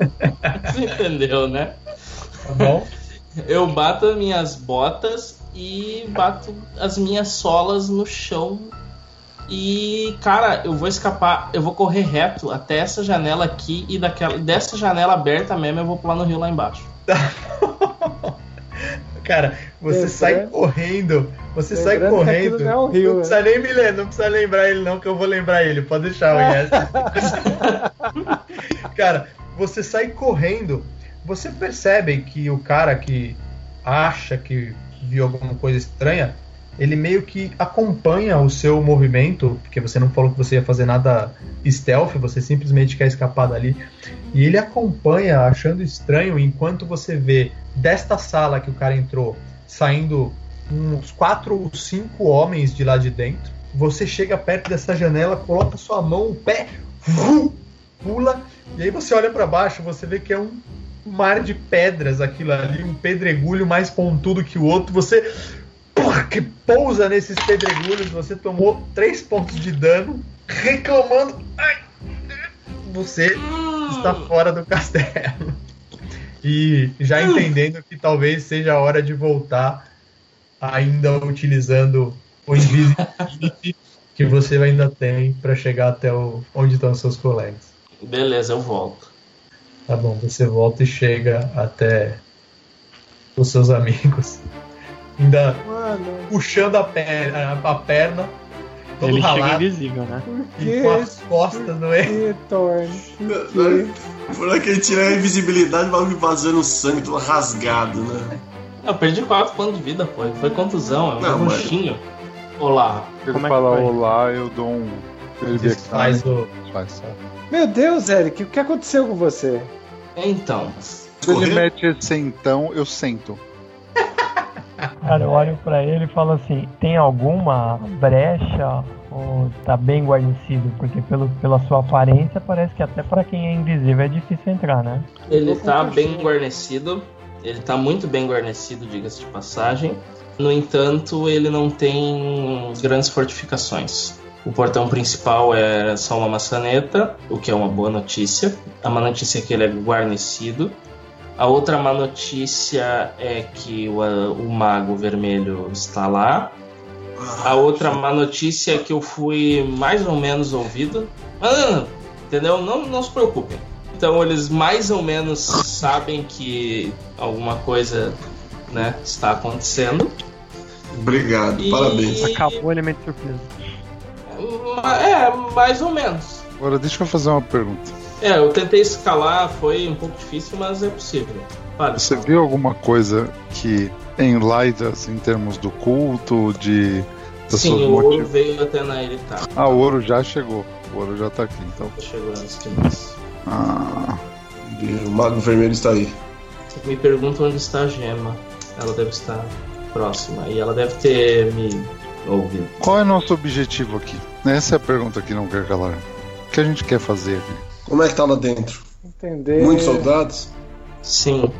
Você entendeu, né?
Tá bom?
Eu bato as minhas botas e bato as minhas solas no chão. E, cara, eu vou escapar, eu vou correr reto até essa janela aqui e daquela, dessa janela aberta mesmo eu vou pular no rio lá embaixo.
Cara, você sai correndo. Você sai
Lembrando
correndo.
não é um rio,
não
né?
precisa nem me ler, não precisa lembrar ele, não, que eu vou lembrar ele. Pode deixar, o Yes. Cara, você sai correndo. Você percebe que o cara que acha que viu alguma coisa estranha, ele meio que acompanha o seu movimento, porque você não falou que você ia fazer nada stealth, você simplesmente quer escapar dali. E ele acompanha, achando estranho, enquanto você vê desta sala que o cara entrou, saindo uns quatro ou cinco homens de lá de dentro. Você chega perto dessa janela, coloca sua mão, o pé, vum, pula, e aí você olha para baixo, você vê que é um mar de pedras aquilo ali, um pedregulho mais pontudo que o outro. Você porra, que pousa nesses pedregulhos, você tomou três pontos de dano, reclamando. Ai, você está fora do castelo. E já entendendo que talvez seja a hora de voltar, ainda utilizando o Invisibility que você ainda tem para chegar até o, onde estão seus colegas.
Beleza, eu volto.
Tá bom, você volta e chega até os seus amigos, ainda
Mano.
puxando a perna, a perna todo
Ele chega
ralado.
invisível, né?
E com as costas, não é?
Que.
Por que ele tira a invisibilidade, vai me vazando sangue, todo rasgado, né?
Eu perdi 4 pontos de vida, pô. Foi contusão, é um
Não, mas-
roxinho. Olá.
Se ele
Como é que
falar
foi?
olá, eu dou um. Ele
Faz o.
Meu Deus, Eric, o que aconteceu com você?
Então,
Se ele mete esse então, eu sento.
Cara, eu olho pra ele e falo assim: tem alguma brecha ou tá bem guarnecido? Porque pelo, pela sua aparência parece que até pra quem é invisível é difícil entrar, né?
ele tá bem guarnecido. Ele tá muito bem guarnecido, diga-se de passagem. No entanto, ele não tem grandes fortificações. O portão principal é só uma maçaneta, o que é uma boa notícia. A má notícia é que ele é guarnecido. A outra má notícia é que o, o mago vermelho está lá. A outra má notícia é que eu fui mais ou menos ouvido. Mas, não, não, entendeu? Não, não se preocupem. Então eles mais ou menos sabem que alguma coisa né, está acontecendo.
Obrigado,
E-
parabéns.
Acabou o elemento surpresa.
Ma- É, mais ou menos.
Agora deixa eu fazer uma pergunta.
É, eu tentei escalar, foi um pouco difícil, mas é possível. Fale.
Você viu alguma coisa que enlaida assim, em termos do culto, de.
Sim, o ouro
motiv-
veio até na Eritar.
Ah, o ouro já chegou. O ouro já tá aqui, então.
Chegou antes de nós.
Ah,
O Mago Vermelho está aí.
Me pergunta onde está a gema. Ela deve estar próxima. E ela deve ter me ouvido.
qual é o nosso objetivo aqui? Essa é a pergunta que não quer calar. O que a gente quer fazer aqui?
Como é que tá lá dentro?
Entender.
Muitos soldados?
Sim,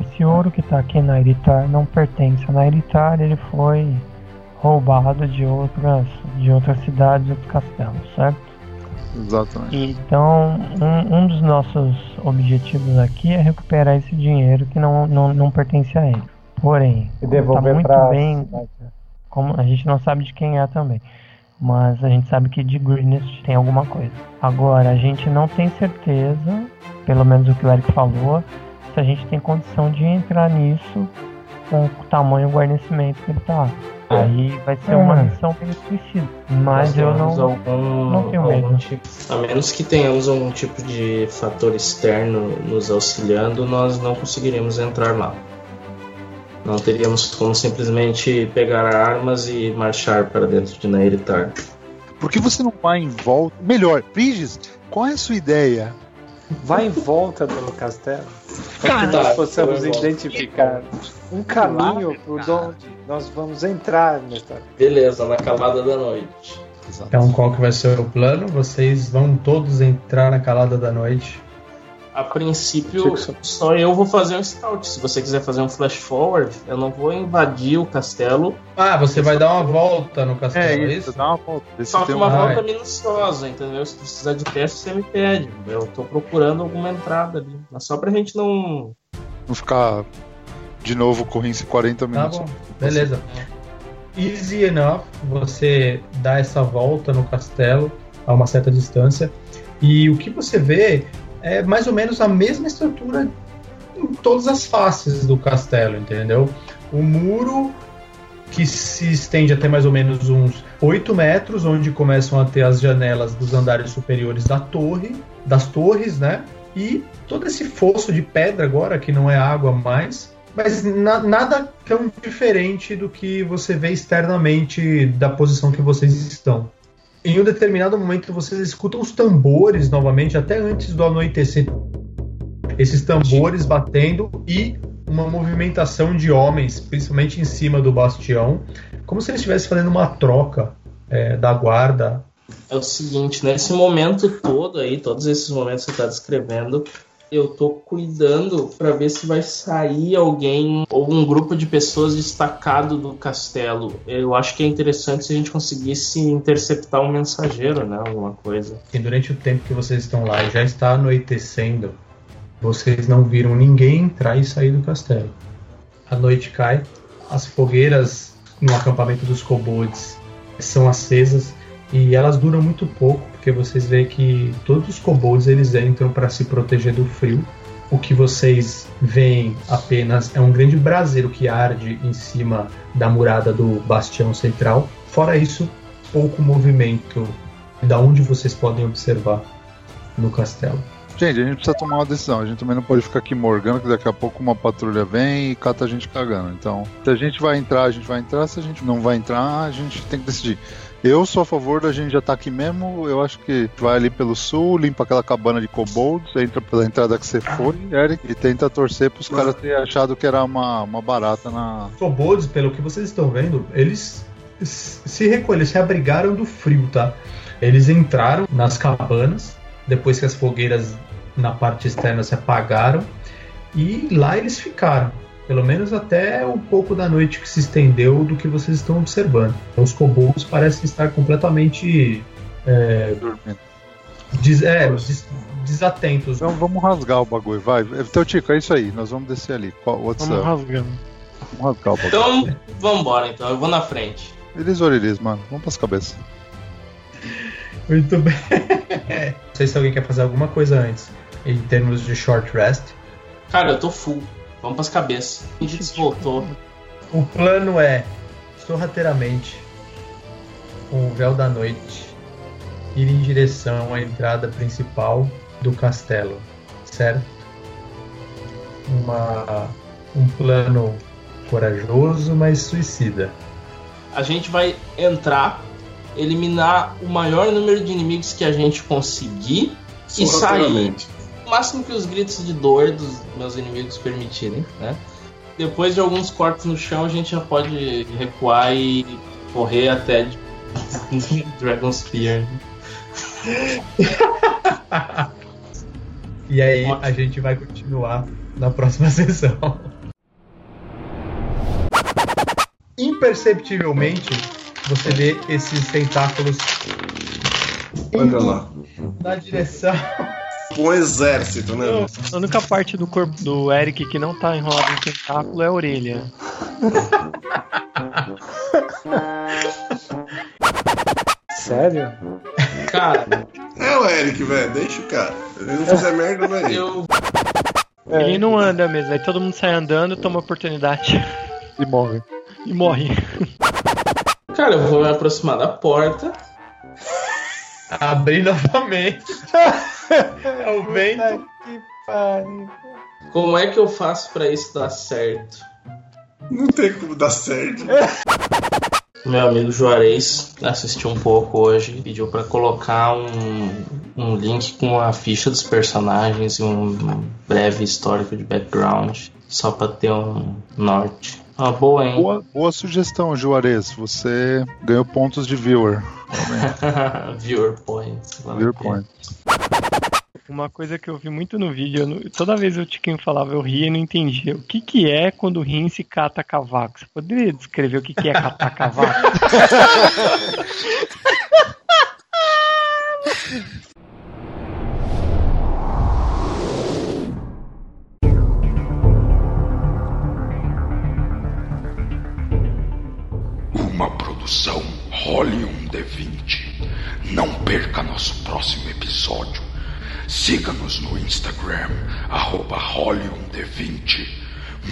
Esse ouro que tá aqui na Iritar não pertence a Nairitar, ele foi roubado de outras, de outras cidades, outros castelos, certo?
Exatamente.
Então, um, um dos nossos objetivos aqui é recuperar esse dinheiro que não, não, não pertence a ele. Porém,
E devolver
tá muito
pra
bem, como a gente não sabe de quem é também, mas a gente sabe que de Greenest tem alguma coisa. Agora, a gente não tem certeza, pelo menos o que o Eric falou, se a gente tem condição de entrar nisso com o tamanho e o guarnecimento que ele tá. Aí vai ser uma
É.
missão meio suicida. Mas eu não.
algum,
não tenho medo.
tipo- a menos que tenhamos algum tipo de fator externo nos auxiliando, nós não conseguiríamos entrar lá. Não teríamos como simplesmente pegar armas e marchar para dentro de Nairitar.
Por que você não vai em volta? Melhor, Briges, qual é a sua ideia?
Vai em volta do castelo. Para que nós possamos identificar um caminho por onde nós vamos entrar nesta.
Beleza, na calada da noite.
Então, qual que vai ser o plano? Vocês vão todos entrar na calada da noite.
A princípio, só eu vou fazer um scout. Se você quiser fazer um flash forward, eu não vou invadir o castelo.
Ah, você vai dar uma volta no castelo, é isso?
dá uma volta.
Só que uma
um-
Ah,
volta
é.
minuciosa, entendeu? Se precisar de teste, você me pede. Eu tô procurando alguma entrada ali. Mas só pra gente não.
Não ficar de novo correndo esses 40
Tá
minutos.
bom, beleza. Easy enough, você dá essa volta no castelo a uma certa distância e o que você vê é mais ou menos a mesma estrutura em todas as faces do castelo, entendeu? O muro que se estende até mais ou menos uns 8 metros, onde começam a ter as janelas dos andares superiores da torre, das torres, né? E todo esse fosso de pedra agora, que não é água mais, mas na- nada tão diferente do que você vê externamente da posição que vocês estão. Em um determinado momento vocês escutam os tambores novamente, até antes do anoitecer. Esses tambores batendo e uma movimentação de homens, principalmente em cima do bastião, como se eles estivessem fazendo uma troca é, da guarda.
É o seguinte, nesse momento todo aí, todos esses momentos que você tá descrevendo, eu tô cuidando pra ver se vai sair alguém ou um grupo de pessoas destacado do castelo. Eu acho que é interessante se a gente conseguisse interceptar um mensageiro, né? Alguma coisa.
E durante o tempo que vocês estão lá já está anoitecendo, vocês não viram ninguém entrar e sair do castelo. A noite cai, as fogueiras no acampamento dos kobolds são acesas e elas duram muito pouco, porque vocês veem que todos os kobolds eles entram para se proteger do frio. O que vocês veem apenas é um grande braseiro que arde em cima da murada do bastião central. Fora isso, pouco movimento da onde vocês podem observar no castelo.
Gente, a gente precisa tomar uma decisão. A gente também não pode ficar aqui morgando, que daqui a pouco uma patrulha vem e cata a gente cagando. Então, se a gente vai entrar, a gente vai entrar. Se a gente não vai entrar, a gente tem que decidir. Eu sou a favor da gente já estar tá aqui mesmo. Eu acho que vai ali pelo sul, limpa aquela cabana de kobolds, entra pela entrada que você foi, Eric, e tenta torcer para os caras terem achado que era uma, uma barata na.
Kobolds, pelo que vocês estão vendo, eles se recolheram, se abrigaram do frio, tá? Eles entraram nas cabanas, depois que as fogueiras na parte externa se apagaram e lá eles ficaram. Pelo menos até um pouco da noite que se estendeu do que vocês estão observando. Os kobolds parecem estar completamente é, des, é, des, desatentos.
Então vamos rasgar o bagulho, vai. Então, Tico, é isso aí. Nós vamos descer ali.
What's vamos rasgando.
Vamos rasgar o bagulho. Então, vamos embora então. Eu vou na frente.
Eles ou eles, mano. Vamos pras cabeças.
Muito bem. Não sei se alguém quer fazer alguma coisa antes em termos de short rest.
Cara, eu tô full. Vamos pras cabeças. A gente voltou.
O plano é, sorrateiramente, com o véu da noite, ir em direção à entrada principal do castelo, certo? Uma, um plano corajoso, mas suicida.
A gente vai entrar, eliminar o maior número de inimigos que a gente conseguir e sair máximo que os gritos de dor dos meus inimigos permitirem, né? Depois de alguns cortes no chão, a gente já pode recuar e correr até Dragon Spear.
e aí a gente vai continuar na próxima sessão. Imperceptivelmente, você vê esses tentáculos
indo
na direção
um exército, né? Não,
a única parte do corpo do Eric que não tá enrolado em tentáculo é a orelha.
Sério?
Cara.
É o Eric, velho. Deixa o cara. Ele não fizer merda, não é
eu. É. Ele não anda mesmo, aí todo mundo sai andando, toma oportunidade.
E morre.
E morre.
Cara, eu vou me aproximar da porta.
Abrir novamente. é o vento.
Que pariu. Como é que eu faço para isso dar certo?
Não tem como dar certo.
Meu amigo Juarez assistiu um pouco hoje e pediu para colocar um, um link com a ficha dos personagens e um breve histórico de background, só para ter um norte. Ah, boa, hein?
Boa, boa sugestão, Juarez. Você ganhou pontos de viewer.
viewer points.
Viewer points.
Uma coisa que eu vi muito no vídeo, toda vez o Tiquinho falava, eu ria e não entendia. O que, que é quando o rim se cata cavaco? Você poderia descrever o que, que é catar cavaco?
Produção Role um D20. Não perca nosso próximo episódio. Siga-nos no Instagram, arroba Role1D20.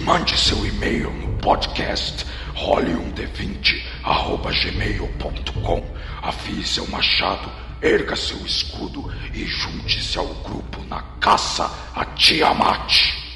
Mande seu e-mail no podcast role1d20 arroba gmail.com. Afie seu machado, erga seu escudo e junte-se ao grupo na caça a Tiamat.